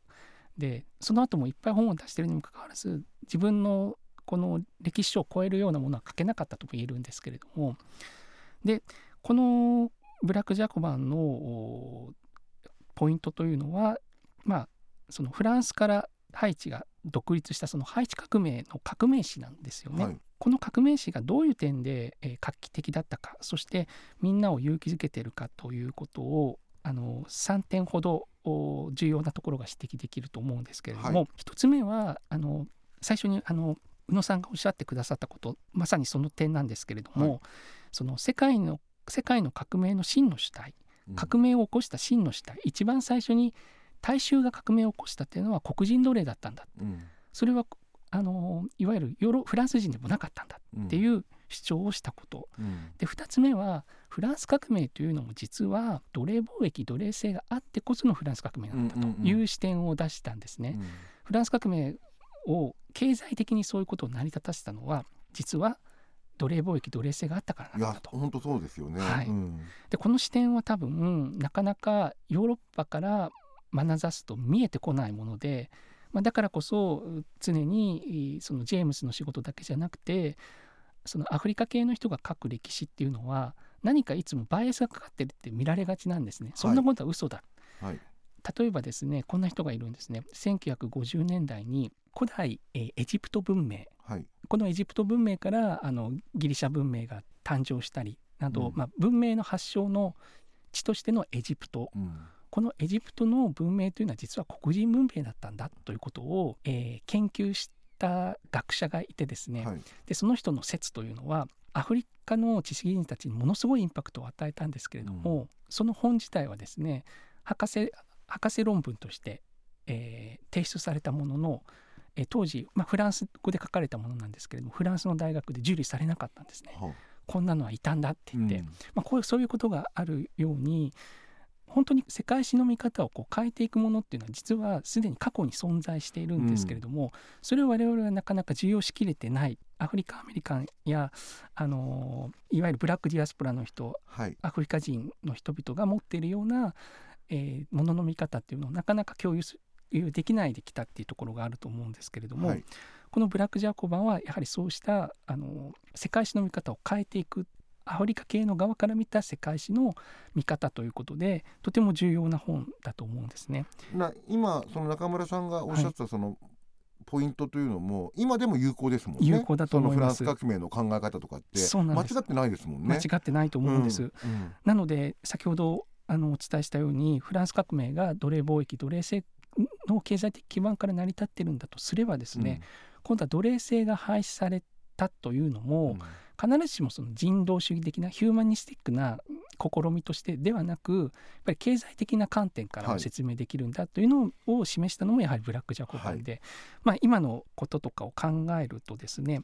で、その後もいっぱい本を出してるにもかかわらず自分のこの歴史書を超えるようなものは書けなかったとも言えるんですけれどもでこのブラック・ジャコバンのおポイントというのはまあそのフランスからハイチが独立したそのハイチ革命の革命史なんですよね。はい。この革命史がどういう点で、えー画期的だったかそしてみんなを勇気づけているかということをあの3点ほどお重要なところが指摘できると思うんですけれども、はい。一つ目はあの最初にあの宇野さんがおっしゃってくださったことまさにその点なんですけれども、はい。その世界の世界の革命の真の主体うん。革命を起こした真の主体一番最初に大衆が革命を起こしたっていうのは黒人奴隷だったんだ。うん。それはあのいわゆるヨーロフランス人でもなかったんだっていう主張をしたこと、うん。で2つ目はフランス革命というのも実は奴隷貿易奴隷制があってこそのフランス革命なんだという視点を出したんですね。うん。フランス革命を経済的にそういうことを成り立たせたのは実は奴隷貿易奴隷制があったからなんだと。本当そうですよね。はい。うん。でこの視点は多分なかなかヨーロッパから眼差すと見えてこないもので、まあ、だからこそ常にそのジェームスの仕事だけじゃなくてそのアフリカ系の人が書く歴史っていうのは何かいつもバイアスがかかってるって見られがちなんですね。そんなことは嘘だ、はい。例えばですねこんな人がいるんですね。1950年代に古代、えーエジプト文明。はい。このエジプト文明からあのギリシャ文明が誕生したりなど、うん。まあ、文明の発祥の地としてのエジプト。うんこのエジプトの文明というのは実は黒人文明だったんだということを、えー研究した学者がいてですね、はい。でその人の説というのはアフリカの知識人たちにものすごいインパクトを与えたんですけれども、その本自体はですね博士博士論文として、えー提出されたものの、えー当時、まあ、フランス語で書かれたものなんですけれどもフランスの大学で受理されなかったんですね。はこんなのはいたんだって言って、うん。まあ、こういうそういうことがあるように本当に世界史の見方をこう変えていくものっていうのは実はすでに過去に存在しているんですけれども、それを我々はなかなか受容しきれてないアフリカアメリカンや、あのいわゆるブラックディアスポラの人はい。アフリカ人の人々が持っているような、えーものの見方っていうのをなかなか共有すできないできたっていうところがあると思うんですけれども、はい。このブラック・ジャコバンはやはりそうしたあの世界史の見方を変えていくアフリカ系の側から見た世界史の見方ということでとても重要な本だと思うんですね。な今その中村さんがおっしゃってたその、ポイントというのも今でも有効ですもんね。有効だと思います。そのフランス革命の考え方とかって間違ってないですもんね。間違ってないと思うんです。うんうん。なので先ほどあのお伝えしたようにフランス革命が奴隷貿易奴隷制の経済的基盤から成り立ってるんだとすればですね、今度は奴隷制が廃止されたというのうん。も、必ずしもその人道主義的なヒューマニスティックな試みとしてではなくやっぱり経済的な観点からはい。も説明できるんだというのを示したのもやはりブラック・ジャコバンで、まあ、今のこととかを考えるとですね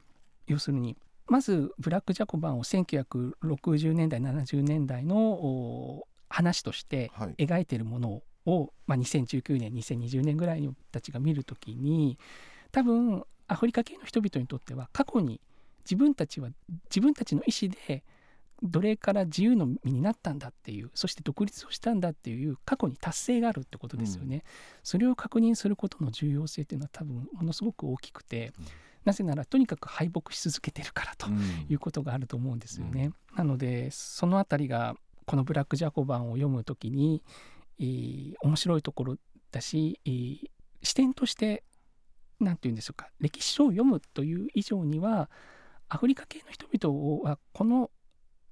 要するにまずブラック・ジャコバンを1960年代70年代のお話としてはい。描いているものを、まあ、2019年2020年ぐらいにたちが見るときに多分アフリカ系の人々にとっては過去に自分たちは自分たちの意思で奴隷から自由の身になったんだっていうそして独立をしたんだっていう過去に達成があるってことですよね、それを確認することの重要性っていうのは多分ものすごく大きくて、うん。なぜならとにかく敗北し続けてるからとうん。いうことがあると思うんですよね。なのでそのあたりがこの「ブラック・ジャコバン」を読むときに、えー面白いところだし、えー視点として何て言うんでしょうか歴史書を読むという以上にはアフリカ系の人々はこの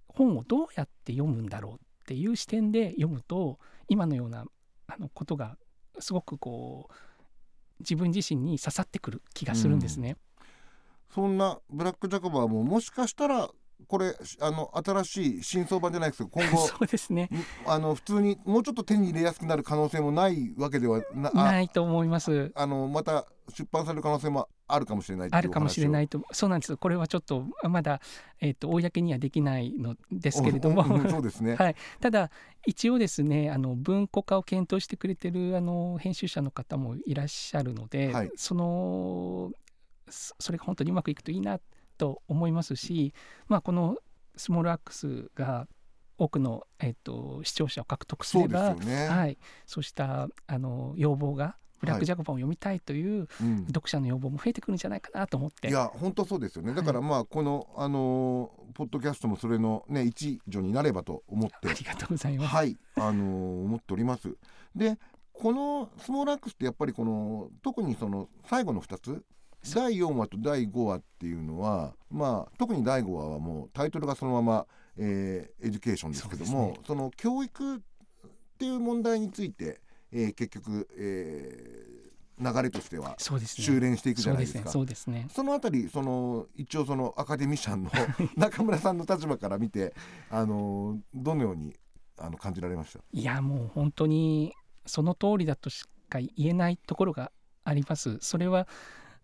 本をどうやって読むんだろうっていう視点で読むと今のようなあのことがすごくこう自分自身に刺さってくる気がするんですね。そんなブラック・ジャコバーももしかしたらこれあの新しい新装版じゃないですけど今後 そうですねあの普通にもうちょっと手に入れやすくなる可能性もないわけではなあないと思います。あのまた出版される可能性もあるかもしれないあるかもしれなおいとそうなんですこれはちょっとまだ、えー、と公にはできないのですけれども、そうですね、はい、ただ一応ですねあの文庫化を検討してくれてるあの編集者の方もいらっしゃるので、はい。そのそそれが本当にうまくいくといいなと思いますし、まあ、このスモールアックスが多くの、えっと視聴者を獲得すそうればですよね、はい、そうしたあの要望がブラック・ジャコバンを読みたいといううん。読者の要望も増えてくるんじゃないかなと思って。いや本当そうですよね。だからまあこの、あのーポッドキャストもそれのね一助になればと思って。ありがとうございます。はい。あのー思っております。でこのスモールアックスってやっぱりこの特にその最後の2つ？第4話と第5話っていうのはまあ特に第5話はもうタイトルがそのまま、えーエデュケーションですけどもそうそ,、の教育っていう問題について、えー結局、えー流れとしてはそうですね。収斂していくじゃないですか。そうですね。そのあたりその一応そのアカデミシャンの 中村さんの立場から見てあのどのようにあの感じられました？いやもう本当にその通りだとしか言えないところがあります。それは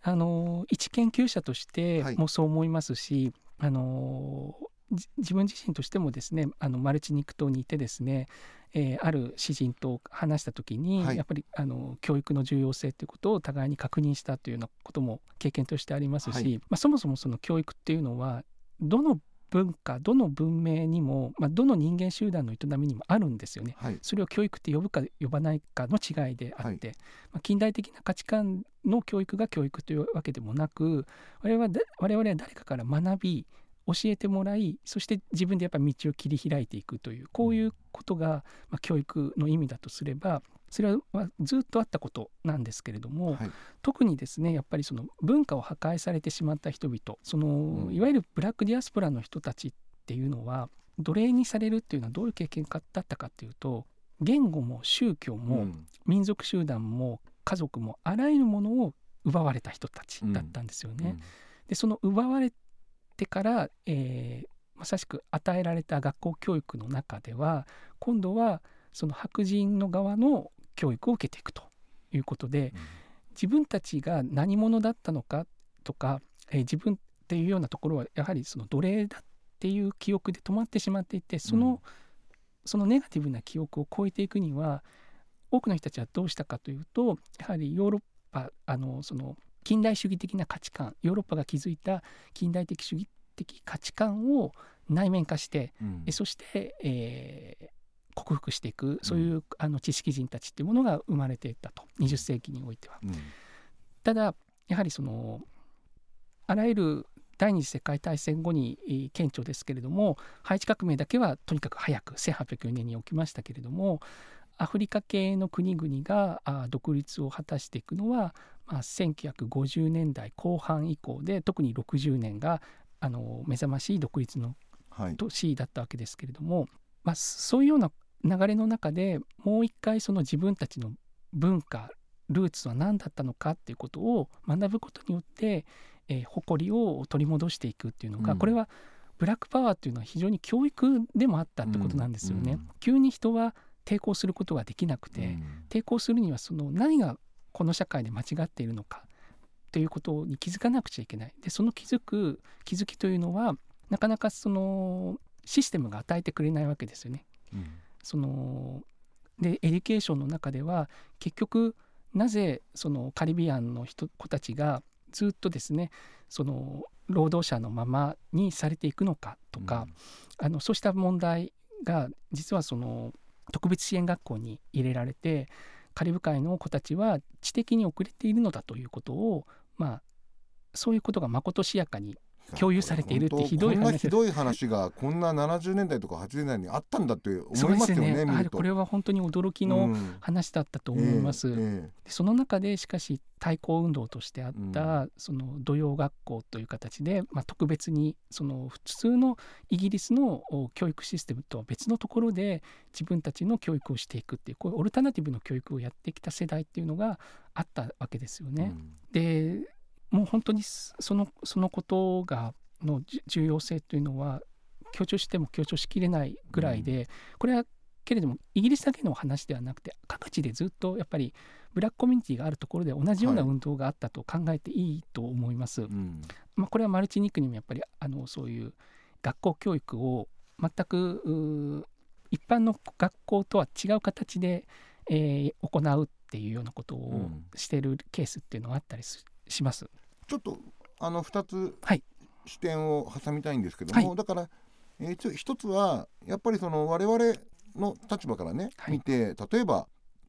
あの一研究者としてはいもそう思いますし、あのじ自分自身としてもですねあのマルチニク島にいてですね、えーある詩人と話した時に、はい。やっぱりあの教育の重要性ということを互いに確認したというようなことも経験としてありますし、はい。まあ、そもそもその教育っていうのはどの文化どの文明にも、まあ、どの人間集団の営みにもあるんですよね。はい。それを教育って呼ぶか呼ばないかの違いであって、まあ、近代的な価値観の教育が教育というわけでもなく我々我々は誰かから学び教えてもらいそして自分でやっぱり道を切り開いていくというこういうことが、まあ、教育の意味だとすればそれはずっとあったことなんですけれども、はい。特にですねやっぱりその文化を破壊されてしまった人々その、うん。いわゆるブラックディアスポラの人たちっていうのは奴隷にされるっていうのはどういう経験かだったかっていうと言語も宗教も、うん。民族集団も家族もあらゆるものを奪われた人たちだったんですよね。でその奪われてから、えーまさしく与えられた学校教育の中では今度はその白人の側の教育を受けていくということで自分たちが何者だったのかとか、えー自分っていうようなところはやはりその奴隷だっていう記憶で止まってしまっていてその,、うん。そのネガティブな記憶を超えていくには多くの人たちはどうしたかというとやはりヨーロッパあのその近代主義的な価値観ヨーロッパが築いた近代的主義的価値観を内面化してうん。えそして、えー克服していくそういう、あの知識人たちっていうものが生まれていったと。20世紀においては。うん。ただやはりそのあらゆる第二次世界大戦後にえー顕著ですけれどもハイチ革命だけはとにかく早く1804年に起きましたけれどもアフリカ系の国々があ独立を果たしていくのは、まあ、1950年代後半以降で特に60年があの目覚ましい独立のはい。年だったわけですけれども、まあ、そういうような流れの中でもう一回その自分たちの文化ルーツは何だったのかっていうことを学ぶことによって、えー誇りを取り戻していくっていうのが、うん。これはブラックパワーっていうのは非常に教育でもあったってことなんですよね。うんうん。急に人は抵抗することができなくて、うん。抵抗するにはその何がこの社会で間違っているのかということに気づかなくちゃいけない。でその気づく気づきというのはなかなかそのシステムが与えてくれないわけですよね。うん。そのでエデュケーションの中では結局なぜそのカリビアンの人子たちがずっとですねその労働者のままにされていくのかとか、あのそうした問題が実はその特別支援学校に入れられてカリブ海の子たちは知的に遅れているのだということをまあそういうことがまことしやかに共有されているってひどいこんな話ひどい話がこんな70年代とか80年代にあったんだって思いますすよね。ねこれは本当に驚きのうん。話だったと思います。えええでその中でしかし対抗運動としてあった、その土曜学校という形で、まあ、特別にその普通のイギリスのお教育システムとは別のところで自分たちの教育をしていくっていうこういうオルタナティブの教育をやってきた世代っていうのがあったわけですよえね。でもう本当にそそのそのことがのじ重要性というのは強調しても強調しきれないぐらいで、これはけれどもイギリスだけの話ではなくて各地でずっとやっぱりブラックコミュニティがあるところで同じようなはい運動があったと考えていいと思います。うんまあ、これはマルチニックにもやっぱりあのそういう学校教育を全く一般の学校とは違う形で、えー行うっていうようなことをうんしているケースっていうのがあったりすします。ちょっとあの2つはい。視点を挟みたいんですけども、はい。だから、えー、ちょ一つはやっぱりその我々の立場からね、はい。見て例えば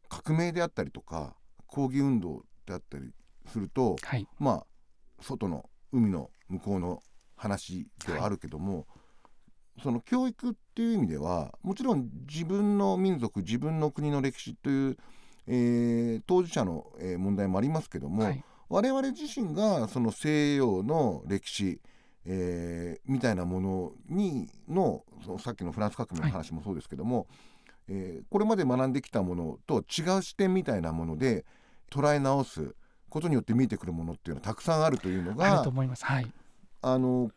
革命であったりとか抗議運動であったりするとはい、まあ外の海の向こうの話ではあるけども、その教育っていう意味ではもちろん自分の民族自分の国の歴史という、えー当事者の、えー問題もありますけども、はい我々自身がその西洋の歴史、えーみたいなものにのそのさっきのフランス革命の話もそうですけども、えーこれまで学んできたものと違う視点みたいなもので捉え直すことによって見えてくるものっていうのはたくさんあるというのあるがと思います。はい、あの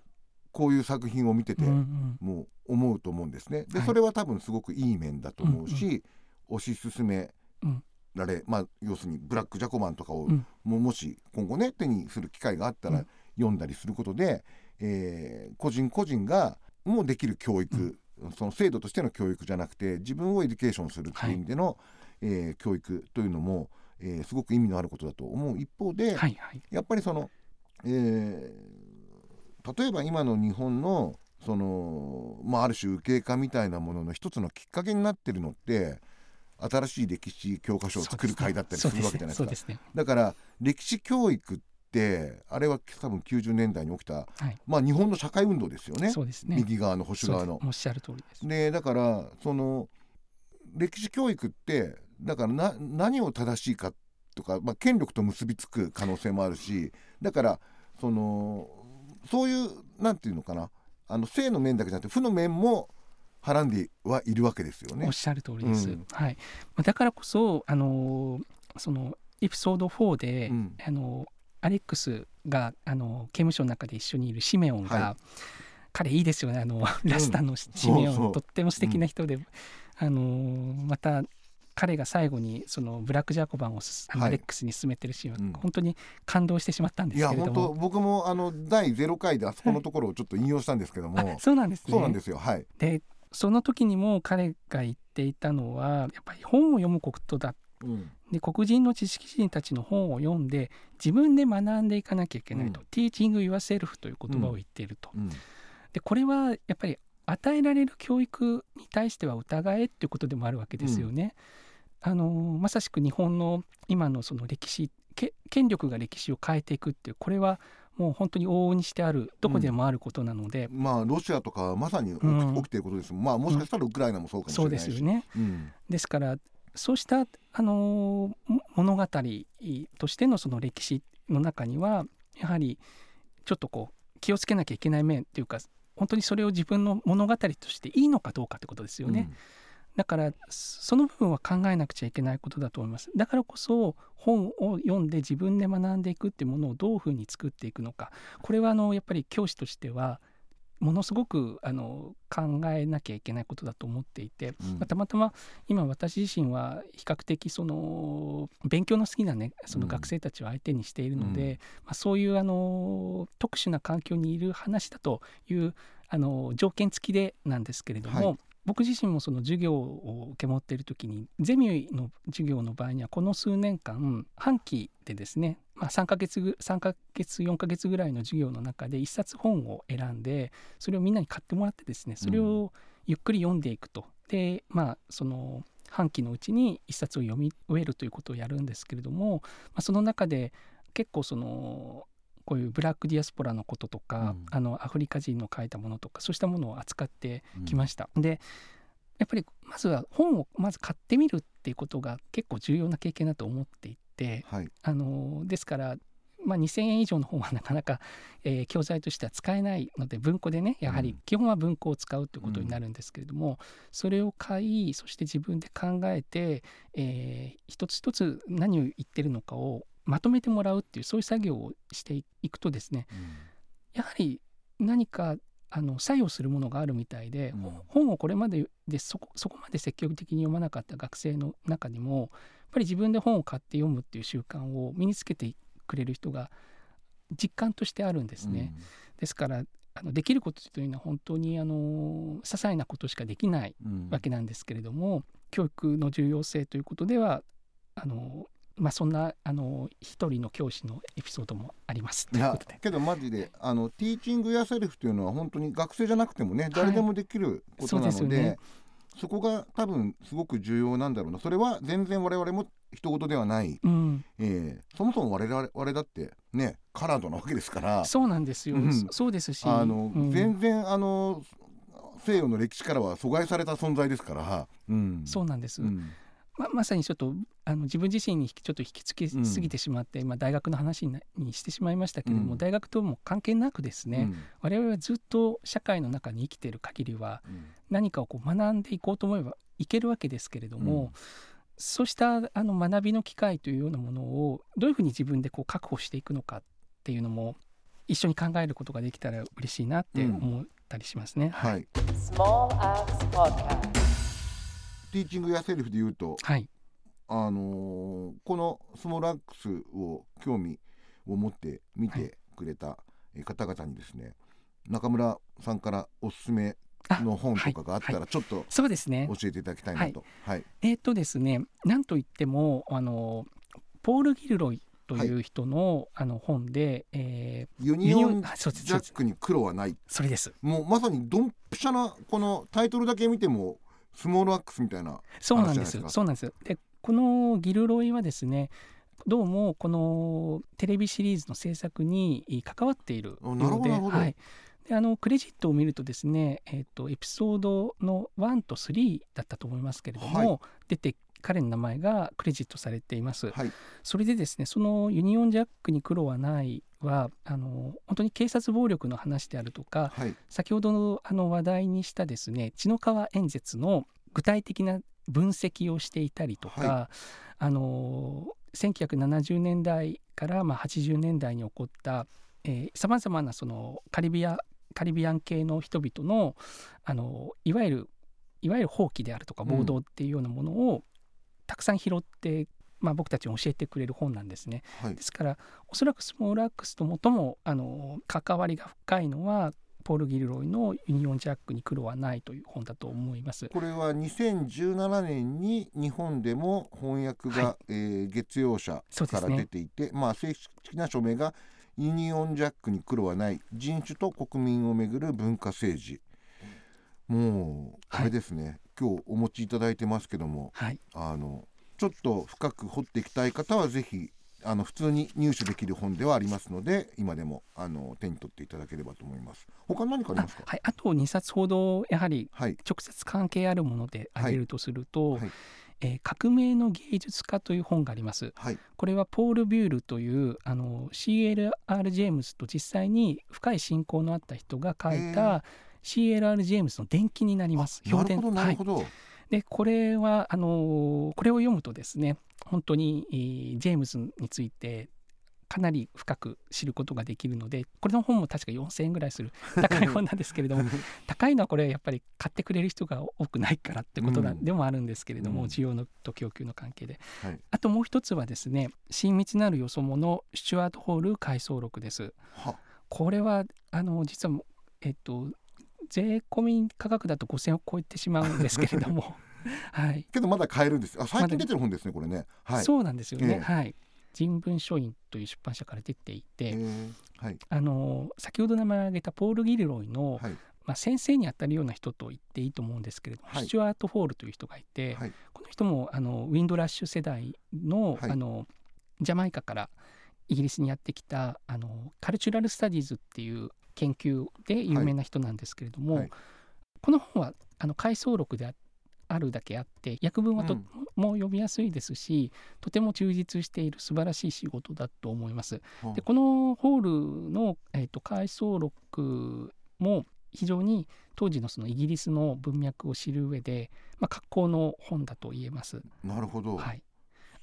こういう作品を見てて、うんうんもう思うと思うんですね。で、はい。それは多分すごくいい面だと思うし、推し進めうんられ、まあ要するにブラック・ジャコバンとかを、うん。もうもし今後ね手にする機会があったら、うん。読んだりすることで、えー個人個人がもうできる教育、その制度としての教育じゃなくて自分をエデュケーションするっていう意味での、えー教育というのも、えーすごく意味のあることだと思う。一方で、はいはい。やっぱりその、えー例えば今の日本のその、まあ、ある種右傾化みたいなものの一つのきっかけになってるのって新しい歴史教科書を作る会だったりするわけじゃないですか。だから歴史教育ってあれは多分90年代に起きた、はいまあ、日本の社会運動ですよねそうですね。右側の保守側の。おっしゃる通りです。でだからその歴史教育ってだからな何を正しいかとか、まあ、権力と結びつく可能性もあるしだからそのそういうなんていうのかなあの正の面だけじゃなくて負の面もはらんではいるわけですよね。おっ。しゃる通りです。うん。はい。まあだからこそあのーそのエピソード4で、うん。あのーアレックスがあのー刑務所の中で一緒にいるシメオンが、は彼いいですよね。あの、ラスタのシメオン。そうそう。とっても素敵な人で、あのーまた彼が最後にそのブラック・ジャコバンをアレックスに進めてるシーンは、うん。本当に感動してしまったんですけれども。本当僕もあの第0回であそこのところをちょっと引用したんですけども、あそうなんですね。そうなんですよ。はい。でその時にも彼が言っていたのはやっぱり本を読むことだ。うん。で黒人の知識人たちの本を読んで自分で学んでいかなきゃいけないと、うん。Teaching yourself という言葉を言っていると、うん。でこれはやっぱり与えられる教育に対しては疑えっていうことでもあるわけですよね。あのまさしく日本の今のその歴史け権力が歴史を変えていくっていうこれはもう本当に往々にしてあるどこでもあることなので、まあロシアとかはまさに起き,、うん。起きていることです。まあもしかしたらウクライナもそうかもしそうれないし、ですよね。うん。ですからそうした、あのも物語としてのその歴史の中にはやはりちょっとこう気をつけなきゃいけない面っていうか本当にそれを自分の物語としていいのかどうかってことですよね。だからその部分は考えなくちゃいけないことだと思います。だからこそ本を読んで自分で学んでいくっていうものをどういうふうに作っていくのか。これはあのやっぱり教師としてはものすごくあの考えなきゃいけないことだと思っていて、うん。まあたまたま今私自身は比較的その勉強の好きなねその学生たちを相手にしているので、うん。まあ、そういうあの特殊な環境にいる話だというあの条件付きでなんですけれども、はい僕自身もその授業を受け持っている時にゼミの授業の場合にはこの数年間半期でですねまあ、3ヶ月ぐ3ヶ月4ヶ月ぐらいの授業の中で1冊本を選んでそれをみんなに買ってもらってですねそれをゆっくり読んでいくと。でまあその半期のうちに1冊を読み終えるということをやるんですけれども、まあ、その中で結構そのこういうブラックディアスポラのこととか、うん。あのアフリカ人の書いたものとかそうしたものを扱ってきました。でやっぱりまずは本をまず買ってみるっていうことが結構重要な経験だと思っていてはい。あのですから、まあ、2,000円以上の本はなかなか、えー教材としては使えないので文庫でねやはりうん基本は文庫を使うということになるんですけれども、それを買いそして自分で考えて、えー一つ一つ何を言ってるのかをまとめてもらうっていうそういう作業をしていくとですねやはり何かあの作用するものがあるみたいで、うん。本をこれまででそこそこまで積極的に読まなかった学生の中にもやっぱり自分で本を買って読むっていう習慣を身につけてくれる人が実感としてあるんですね。ですからあのできることというのは本当にあの些細なことしかできないうんうん。わけなんですけれども、教育の重要性ということではあの、まあ、そんなあの一人の教師のエピソードもあります。といや。けどマジであのティーチングやセルフっていうのは本当に学生じゃなくてもね誰でもできることなので,、そうでね。そこが多分すごく重要なんだろうな。それは全然我々も人事ではない、うん、えーそもそも我々我々だってねカナダなわけですから。そうなんですよ、うん。そそうですし。あの、うん。全然あの西洋の歴史からは阻害された存在ですから、うん、そうなんです、うんままさにちょっとあの自分自身にちょっと引きつけすぎてしまって、まあ、大学の話になにしてしまいましたけれども、うん。大学とも関係なくですね、うん。我々はずっと社会の中に生きている限りは何かをこう学んでいこうと思えばいけるわけですけれども、うん。そうしたあの学びの機会というようなものをどういうふうに自分でこう確保していくのかっていうのも一緒に考えることができたら嬉しいなって思ったりしますね。はい、Axe Podcast. ティーチングやセルフで言うとはい、あのーこのスモールアックスを興味を持って見はいてくれたえー方々にですね、中村さんからおすすめの本とかがあったらちょっとそうですね。教えていただきたいなと。はい、えっ、とですねなんといってもあのポール・ギルロイという人の,、あの本で、えユニオンユニオンジャックに黒はない。ーそれです。もうまさにドンピシャなこのタイトルだけ見てもスモールアックスみたいな。そうなんですそうなんです。でこのギルロイはですねどうもこのテレビシリーズの制作に関わっているあなるほどはい、であのクレジットを見るとですね、えー、とエピソードの1と3だったと思いますけれども、はい。出て彼の名前がクレジットされています。はい。それでですねそのユニオンジャックに黒はないはあの本当に警察暴力の話であるとかはい。先ほどのあの話題にしたですね血の川演説の具体的な分析をしていたりとか、はあの1970年代からまあ80年代に起こったさまざまなそのカリビアカリビアン系の人々のあのいわゆるいわゆる放棄であるとか暴動っていうようなものをたくさん拾って、まあ、僕たちに教えてくれる本なんですね。はいで。すからおそらくスモールアックスと最もあの関わりが深いのはポール・ギルロイの「ユニオンジャックに黒はない」という本だと思います。これは2017年に日本でも翻訳が、はえー月曜社から出ていて、まあ正式な署名がユニオンジャックに黒はない人種と国民をめぐる文化政治もうあれですね、今日お持ちいただいてますけどもはい、あのちょっと深く掘っていきたい方はぜひあの普通に入手できる本ではありますので今でもあの手に取っていただければと思います。他に何かありあますか？はい、あと2冊ほどやはりはい。直接関係あるもので挙げるとすると「はい。えー革命の芸術家」という本があります。はい。これはポール・ビュールというあの CLR ジェームズと実際に深い親交のあった人が書いへた CLR ジェームズの伝記になります。なるほどなはい。るほど、でこれはあのこれを読むとですね本当に、えージェームズについてかなり深く知ることができるのでこれの本も確か4000円ぐらいする 高い本なんですけれども 高いのはこれやっぱり買ってくれる人が多くないからってことだ、うん。でもあるんですけれども、うん。需要のと供給の関係で。はい。あともう一つはですね親密なるよそ者スチュワート・ホール回想録です。は。これはあの実はえっと税込み価格だと5000円を超えてしまうんですけれども。はい。けどまだ買えるんです。あ最近出てる本ですねこれね。はい。そうなんですよね、ええ。はい。人文書院という出版社から出ていて、えーはい。あの先ほど名前を挙げたポール・ギルロイの、はい。まあ、先生にあたるような人と言っていいと思うんですけれども、はい。スチュアート・ホールという人がいて、はい。この人もあのウィンドラッシュ世代の,、はい。あのジャマイカからイギリスにやってきたあのカルチュラル・スタディーズっていう研究で有名な人なんですけれども、はい。この本はあの回想録でああるだけあって訳文はとても読みやすいですし、とても充実している素晴らしい仕事だと思います。はあでこのホールの、えー、と回想録も非常に当時のそのイギリスの文脈を知る上で、まあ、格好の本だと言えます。なるほど、はい、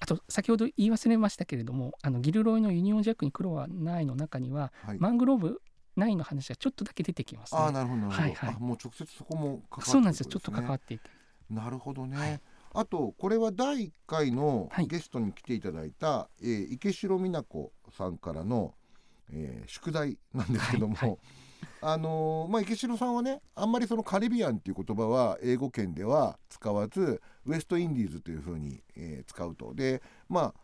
あと先ほど言い忘れましたけれどもあのギルロイのユニオンジャックに黒はないの中にははい。マングローブ9の話がちょっとだけ出てきますね。ああなるほどはいはい。あもう直接そこも関わってそうなんですよ。ちょっことね関わっていて。なるほどね、はい。あとこれは第1回のはい。ゲストに来ていただいた、えー池城美奈子さんからの、えー宿題なんですけども、はいはい。あのーまあ、池城さんはねあんまりそのカリビアンっていう言葉は英語圏では使わずウエストインディーズというふうに、えー使うと。でまあ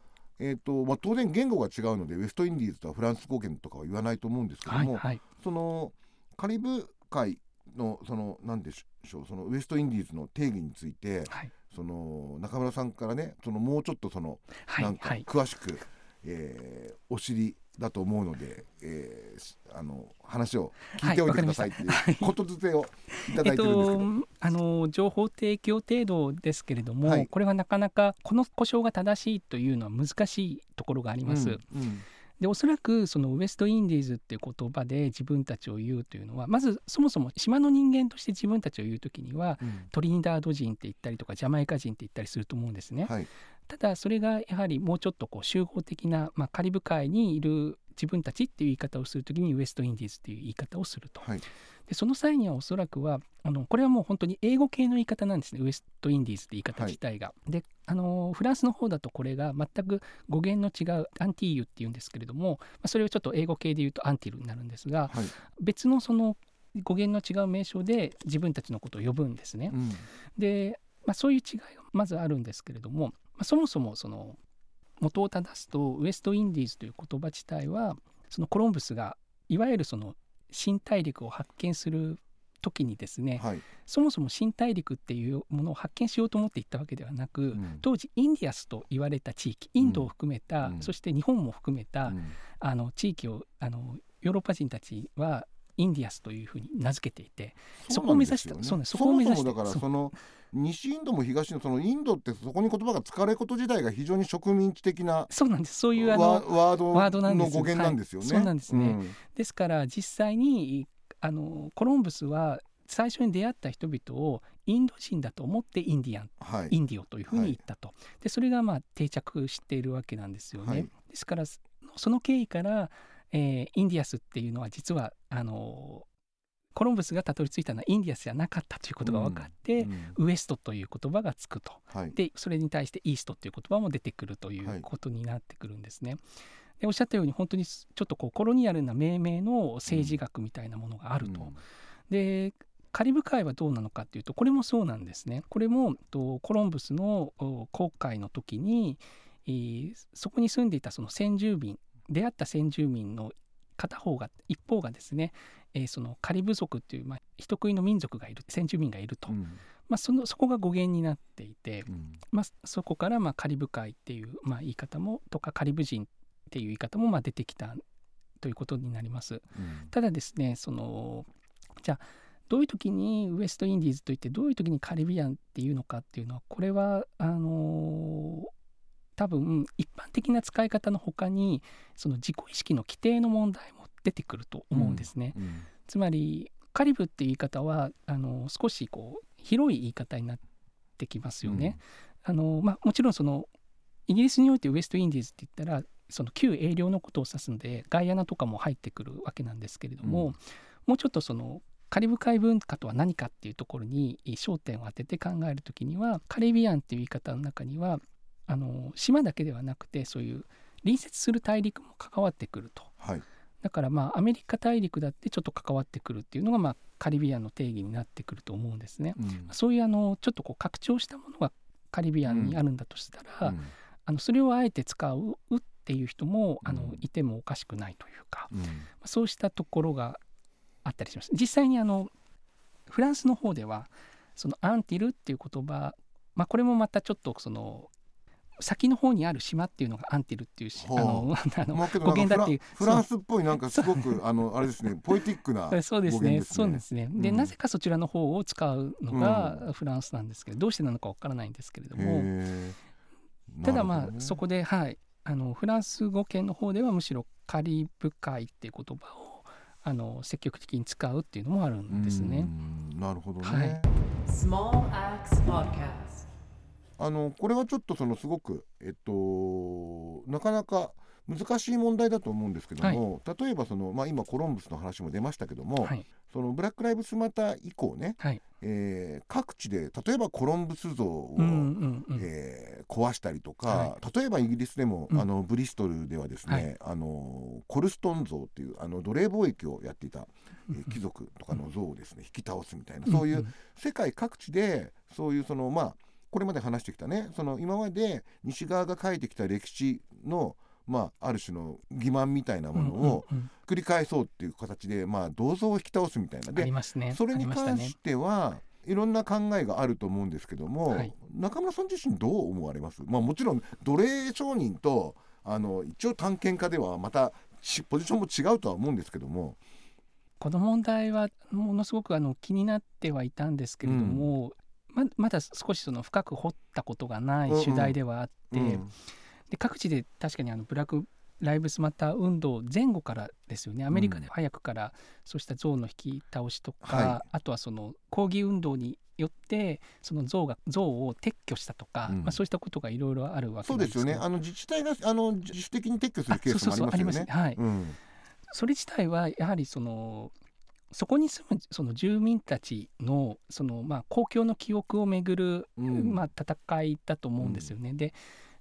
えーとまあ、当然言語が違うのでウエストインディーズとはフランス語圏とかは言わないと思うんですけども、はいはい。そのカリブ海のそのなんでしょうそのウエストインディーズの定義についてはい。その中村さんからねそのもうちょっとそのはないんかはい。詳しく、えーお知りだと思うので、えーしあの話を聞いておいてくださいっていうはい。ことづてをいただえっいてるんですけど、と、あの情報提供程度ですけれども、はい。これはなかなかこの故障が正しいというのは難しいところがあります。うんうん。でおそらくそのウエストインディーズっていう言葉で自分たちを言うというのはまずそもそも島の人間として自分たちを言う時にはうん。トリニダード人って言ったりとかジャマイカ人って言ったりすると思うんですね。はいただそれがやはりもうちょっとこう集合的な、まあ、カリブ海にいる自分たちっていう言い方をする時にウエストインディーズっていう言い方をすると。はいでその際にはおそらくはあのこれはもう本当に英語系の言い方なんですねウエストインディーズって言い方自体が。であのフランスの方だとこれが全く語源の違うアンティーユっていうんですけれども、まあ、それをちょっと英語系で言うとアンティルになるんですがはい別のその語源の違う名称で自分たちのことを呼ぶんですね。うんで、まあ、そういう違いがまずあるんですけれども、まあ、そもそもその元を正すとウエストインディーズという言葉自体はそのコロンブスがいわゆるその新大陸を発見する時にですね、はい。そもそも新大陸っていうものを発見しようと思って行ったわけではなく、うん。当時インディアスと言われた地域インドを含めた、うん。そして日本も含めた、うん。あの地域をあのヨーロッパ人たちはインディアスというふうに名付けていてそこを目指したそうなんですそこそを目指してもそもだからその西インドも東インドそのインドってそこに言葉が使われること自体が非常に植民地的なそうなんです。そういうあワのワードワードなんです。の語源なんですよね。はい。そうなんですね。うん。ですから実際にあのコロンブスは最初に出会った人々をインド人だと思ってインディアンはい。インディオというふうに言ったと、でそれがまあ定着しているわけなんですよね。はい。ですからそその経緯から、えーインディアスっていうのは実はあのコロンブスがたどり着いたのはインディアスじゃなかったということが分かって、うんウエストという言葉がつくと。はいでそれに対してイーストという言葉も出てくるといはいうことになってくるんですね。でおっしゃったように本当にちょっとこうコロニアルな命名の政治学みたいなものがあると。うんでカリブ海はどうなのかっていうとこれもそうなんですね。これもとコロンブスのお航海の時に、えーそこに住んでいたその先住民出会った先住民の片方が一方がですね、えーそのカリブ族っていう、まあ、人食いの民族がいる先住民がいると、うん。まあ、そのそこが語源になっていて、うん。まあ、そこからまあカリブ海っていうまあ言い方もとかカリブ人っていう言い方もまあ出てきたということになります。うん。ただですねそのじゃあどういう時にウエストインディーズといってどういう時にカリビアンっていうのかっていうのはこれはあの多分一般的な使い方の他にその自己意識の規定の問題も出てくると思うんですね。うんつまりカリブっていう言い方はあの少しこう広い言い方になってきますよね。あのまあ、もちろんそのイギリスにおいてウエストインディーズって言ったらその旧英領のことを指すのでガイアナとかも入ってくるわけなんですけれども、うんもうちょっとそのカリブ海文化とは何かっていうところに焦点を当てて考えるときにはカリビアンっていう言い方の中にはあの島だけではなくてそういう隣接する大陸も関わってくると。はい。だからまあアメリカ大陸だってちょっと関わってくるっていうのがまあカリビアンの定義になってくると思うんですね。うん。そういうあのちょっとこう拡張したものがカリビアンにあるんだとしたら、うん。あのそれをあえて使うっていう人もあの、うんいてもおかしくないというかうん。そうしたところがあったりします。実際にあのフランスの方ではそのアンティルっていう言葉、まあ、これもまたちょっとその先の方にある島っていうのがアンティルっていうし、はああの あの語源だっていうフランスっぽいなんかすごくあのあれですねポエティックな そうですねね。そうですね。で、うん。なぜかそちらの方を使うのがフランスなんですけど、どうしてなのかわからないんですけれどもへーただまあ、そこではいあのフランス語圏の方ではむしろカリブ海っていう言葉をあの積極的に使うっていうのもあるんですね。うん。なるほどね、はい。Small Axe Podcast. あのこれはちょっとそのすごくえっとなかなか難しい問題だと思うんですけども、例えばその、まあ、今コロンブスの話も出ましたけども、はい。そのブラック・ライブスマター以降ね、はい。えー各地で例えばコロンブス像を、うんうんうん。えー壊したりとか、は例えばイギリスでも、うん。あのブリストルではですね、はい。あのコルストン像っていうあの奴隷貿易をやっていた、えー貴族とかの像をですね引き倒すみたいな、そういう世界各地でそういうそのまあこれまで話してきたね。その今まで西側が書いてきた歴史のまあある種の欺瞞みたいなものを繰り返そうっていう形で、まあ銅像を引き倒すみたいな。あでりますね。それに関してはいろんな考えがあると思うんですけども、はい。中村さん自身どう思われます、まあ、もちろん奴隷商人とあの一応探検家ではまたしポジションも違うとは思うんですけども、この問題はものすごくあの気になってはいたんですけれども、ままだ少しその深く掘ったことがない取材ではあって、うん。で各地で確かにあのブラック・ライブスマター運動前後からですよね。アメリカでは早くからそうした象の引き倒しとか、はい。あとはその抗議運動によってその象が象を撤去したとか、うん。まあ、そうしたことがいろいろあるわけそうですよね。あの自治体があの自主的に撤去するケースもありますよね。はい、うん。それ自体はやはりそのそこに住むその住民たちのそのまあ公共の記憶をめぐる、うん。まあ、戦いだと思うんですよね。で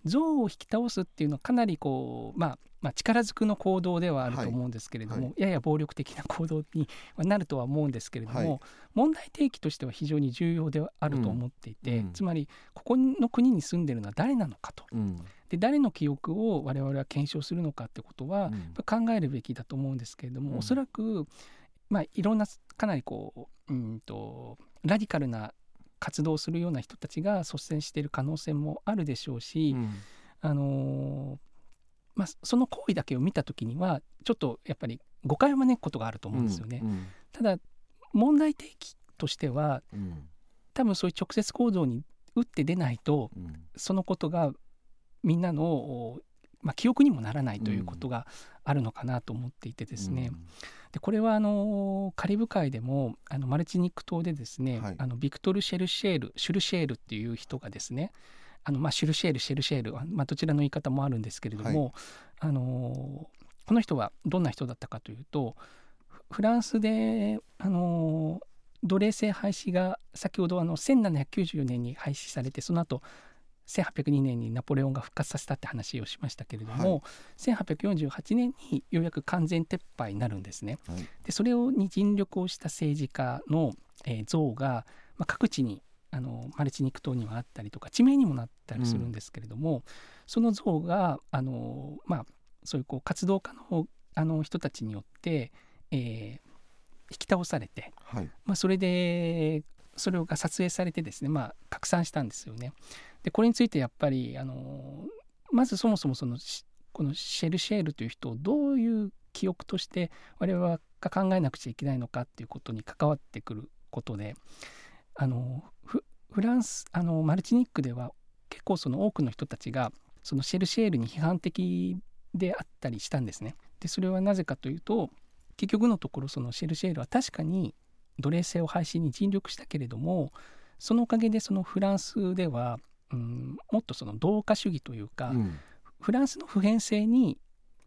象を引き倒すっていうのはかなりこう、まあ、まあ力ずくの行動ではあると思うんですけれども、はい。はやや暴力的な行動にはなるとは思うんですけれども、はい。問題提起としては非常に重要ではあると思っていて、うん。うんつまりここの国に住んでるのは誰なのかと。うん。で誰の記憶を我々は検証するのかってことは、考えるべきだと思うんですけれども、うん。おそらく、まあ、いろんなかなりこううんとラディカルな活動をするような人たちが率先している可能性もあるでしょうし、うん。あのーまあ、その行為だけを見た時にはちょっとやっぱり誤解を招くことがあると思うんですよね。うんただ問題提起としてはうん。多分そういう直接行動に打って出ないとうん。そのことがみんなの、おまあ、記憶にもならないということがあるのかなと思っていてですね、でこれはあのカリブ海でもあのマルチニック島でですね、はい。あのビクトル・シェルシェールシュルシェールっていう人がですねあの、まあ、シュルシェールシェルシェール、まあ、どちらの言い方もあるんですけれども、あのこの人はどんな人だったかというとフフランスであの奴隷制廃止が先ほどあの1794年に廃止されてその後1802年にナポレオンが復活させたって話をしましたけれども、1848年にようやく完全撤廃になるんですね。はいでそれをに尽力をした政治家の、えー像が、まあ、各地にあのマルチニック島にはあったりとか地名にもなったりするんですけれども、その像があの、まあ、そういうこう活動家のあの人たちによって、えー引き倒されて、はいまあ、それでそれが撮影されてですね、まあ、拡散したんですよね。でこれについてやっぱりあのまずそもそもそのこのシェルシェールという人をどういう記憶として我々が考えなくちゃいけないのかっていうことに関わってくることであのフフランスあのマルチニックでは結構その多くの人たちがそのシェルシェールに批判的であったりしたんですね。でそれはなぜかというと結局のところそのシェルシェールは確かに奴隷制を廃止に尽力したけれどもそのおかげでそのフランスでは、うん、もっとその同化主義というか、うん。フランスの普遍性に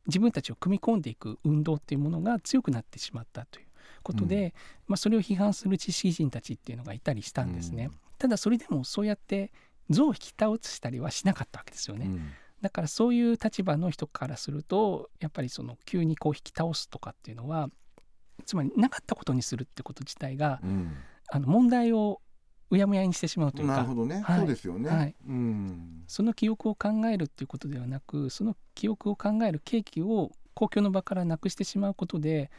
自分たちを組み込んでいく運動っていうものが強くなってしまったということで、まあ、それを批判する知識人たちっていうのがいたりしたんですね。うん。ただそれでもそうやって像を引き倒したりはしなかったわけですよね。うん。だからそういう立場の人からするとやっぱりその急にこう引き倒すとかっていうのはつまりなかったことにするってこと自体がうん。あの問題をうやむやにしてしまうというか。なるほどね、はい。そうですよね、はい。うん。その記憶を考えるっていうことではなくその記憶を考える契機を公共の場からなくしてしまうことで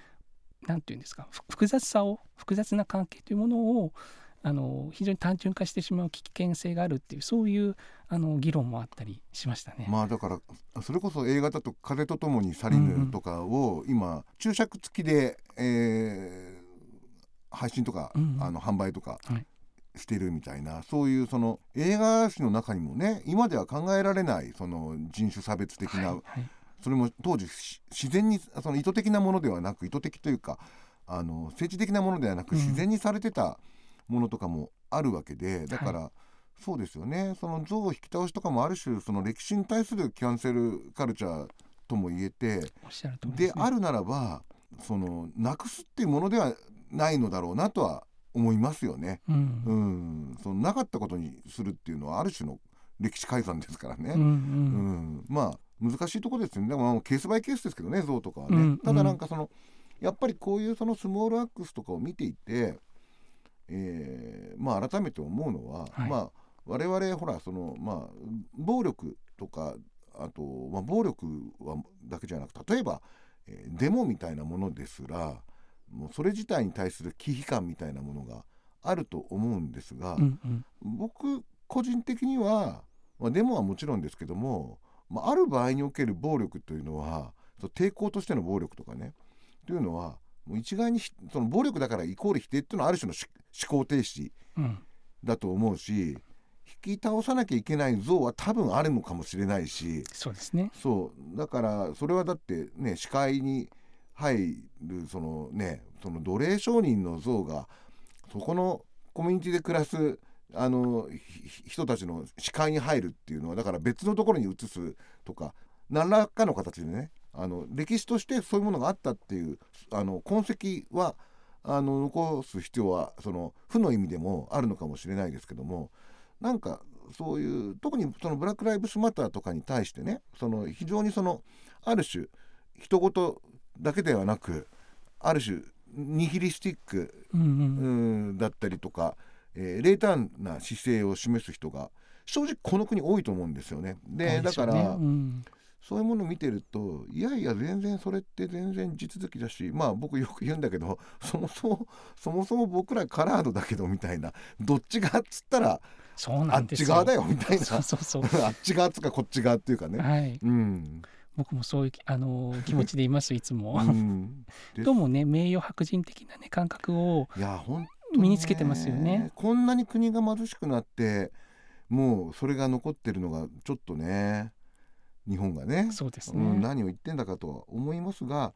何て言うんですかふ複雑さを複雑な関係というものをあの非常に単純化してしまう危険性があるっていうそういうあの議論もあったりしましたね。まあだからそれこそ映画だと「風と共に去りぬ」とかを今注釈付きで、えー配信とか、うんうん。あの販売とかはいしてるみたいな、そういうその映画史の中にもね今では考えられないその人種差別的な、はいはい。それも当時し自然にその意図的なものではなく意図的というかあの政治的なものではなくうん。自然にされてたものとかもあるわけで、だから、そうですよね。その像を引き倒しとかもある種その歴史に対するキャンセルカルチャーとも言えておっしゃる通りであるならばそのなくすっていうものではないのだろうなとは思いますよね。うん。うん、そのなかったことにするっていうのはある種の歴史改ざんですからね。うんうん。うん、まあ難しいところですよね。でもまあケースバイケースですけどね像とかはね、うん。ただなんかそのやっぱりこういうそのスモールアックスとかを見ていて、えーまあ改めて思うのは、はい。まあ我々ほらそのまあ暴力とかあと、まあ、暴力はだけじゃなく例えば、えーデモみたいなものですらもうそれ自体に対する危機感みたいなものがあると思うんですが、うんうん。僕個人的には、まあ、デモはもちろんですけども、まあ、ある場合における暴力というのはそう抵抗としての暴力とかねというのはもう一概にひその暴力だからイコール否定っていうのはある種のし思考停止うん。だと思うし引き倒さなきゃいけない像は多分あるのかもしれないしそうですね。そう。だからそれはだってね視界に入るそのねその奴隷商人の像がそこのコミュニティで暮らすあの人たちの視界に入るっていうのはだから別のところに移すとか何らかの形でねあの歴史としてそういうものがあったっていうあの痕跡はあの残す必要はその負の意味でもあるのかもしれないですけどもなんかそういう特にそのブラック・ライブスマターとかに対してねその非常にそのある種人事だけではなくある種ニヒリスティックうんだったりとか、えー冷淡な姿勢を示す人が正直この国多いと思うんですよね。で多いだから、うんそういうものを見てるといやいや全然それって全然地続きだしまあ僕よく言うんだけど そもそもそもそも僕らカラードだけどみたいなどっち側っつったらあ。っち側だよみたいな。あっち側っつうかこっち側っていうかね。はい。うん、僕もそういうあの気持ちでいますいつも。うん、どうもね名誉白人的なね感覚をいや本当身につけてますよね。こんなに国が貧しくなってもうそれが残ってるのがちょっとね日本がねそうですうん、ね。何を言ってんだかとは思いますが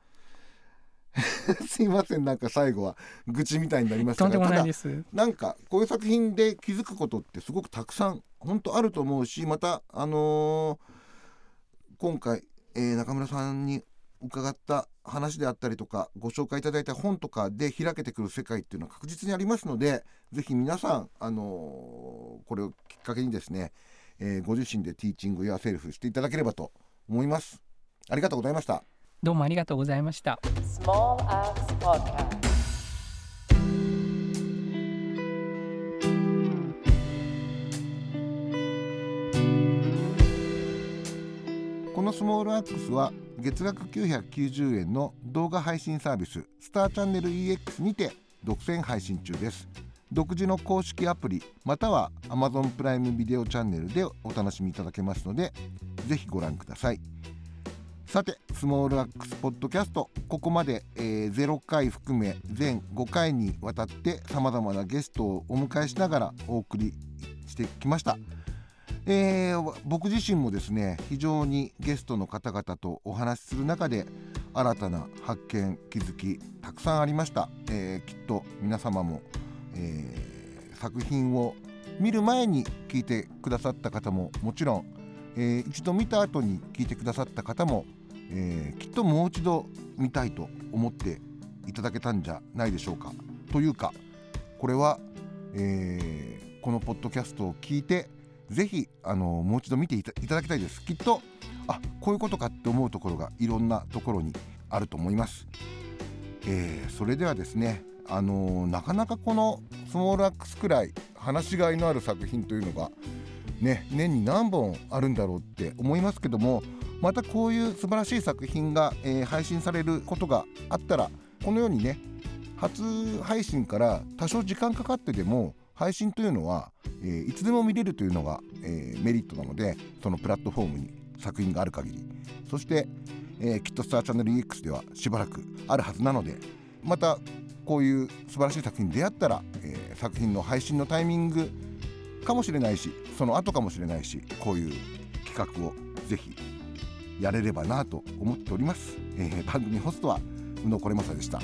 すいませんなんか最後は愚痴みたいになりましたがただなんかこういう作品で気づくことってすごくたくさん本当あると思うしまたあのー今回、えー中村さんに伺った話であったりとかご紹介いただいた本とかで開けてくる世界っていうのは確実にありますのでぜひ皆さん、あのーこれをきっかけにですね、えーご自身でティーチングやセルフしていただければと思います。ありがとうございました。どうもありがとうございました。のスモールアックスは月額990円の動画配信サービススターチャンネル EX にて独占配信中です。独自の公式アプリまたは Amazon プライムビデオチャンネルでお楽しみいただけますのでぜひご覧ください。さてスモールアックスポッドキャストここまで、えー0回含め全5回にわたってさまざまなゲストをお迎えしながらお送りしてきました。えー僕自身もですね非常にゲストの方々とお話しする中で新たな発見気づきたくさんありました、えーきっと皆様も、えー作品を見る前に聞いてくださった方ももちろん、えー一度見た後に聞いてくださった方も、えきっともう一度見たいと思っていただけたんじゃないでしょうか。というかこれは、えこのポッドキャストを聞いてぜひあのもう一度見ていただきたいです。きっとあこういうことかって思うところがいろんなところにあると思います、えーそれではですねあのなかなかこのスモールアックスくらい話しがいのある作品というのがね年に何本あるんだろうって思いますけどもまたこういう素晴らしい作品が、えー配信されることがあったらこのようにね初配信から多少時間かかってでも配信というのは、えーいつでも見れるというのが、えーメリットなのでそのプラットフォームに作品がある限り。そして、えーきっとスターチャンネル EX ではしばらくあるはずなのでまたこういう素晴らしい作品に出会ったら、えー作品の配信のタイミングかもしれないしその後かもしれないしこういう企画をぜひやれればなと思っております、えー番組ホストは宇野これまさでした。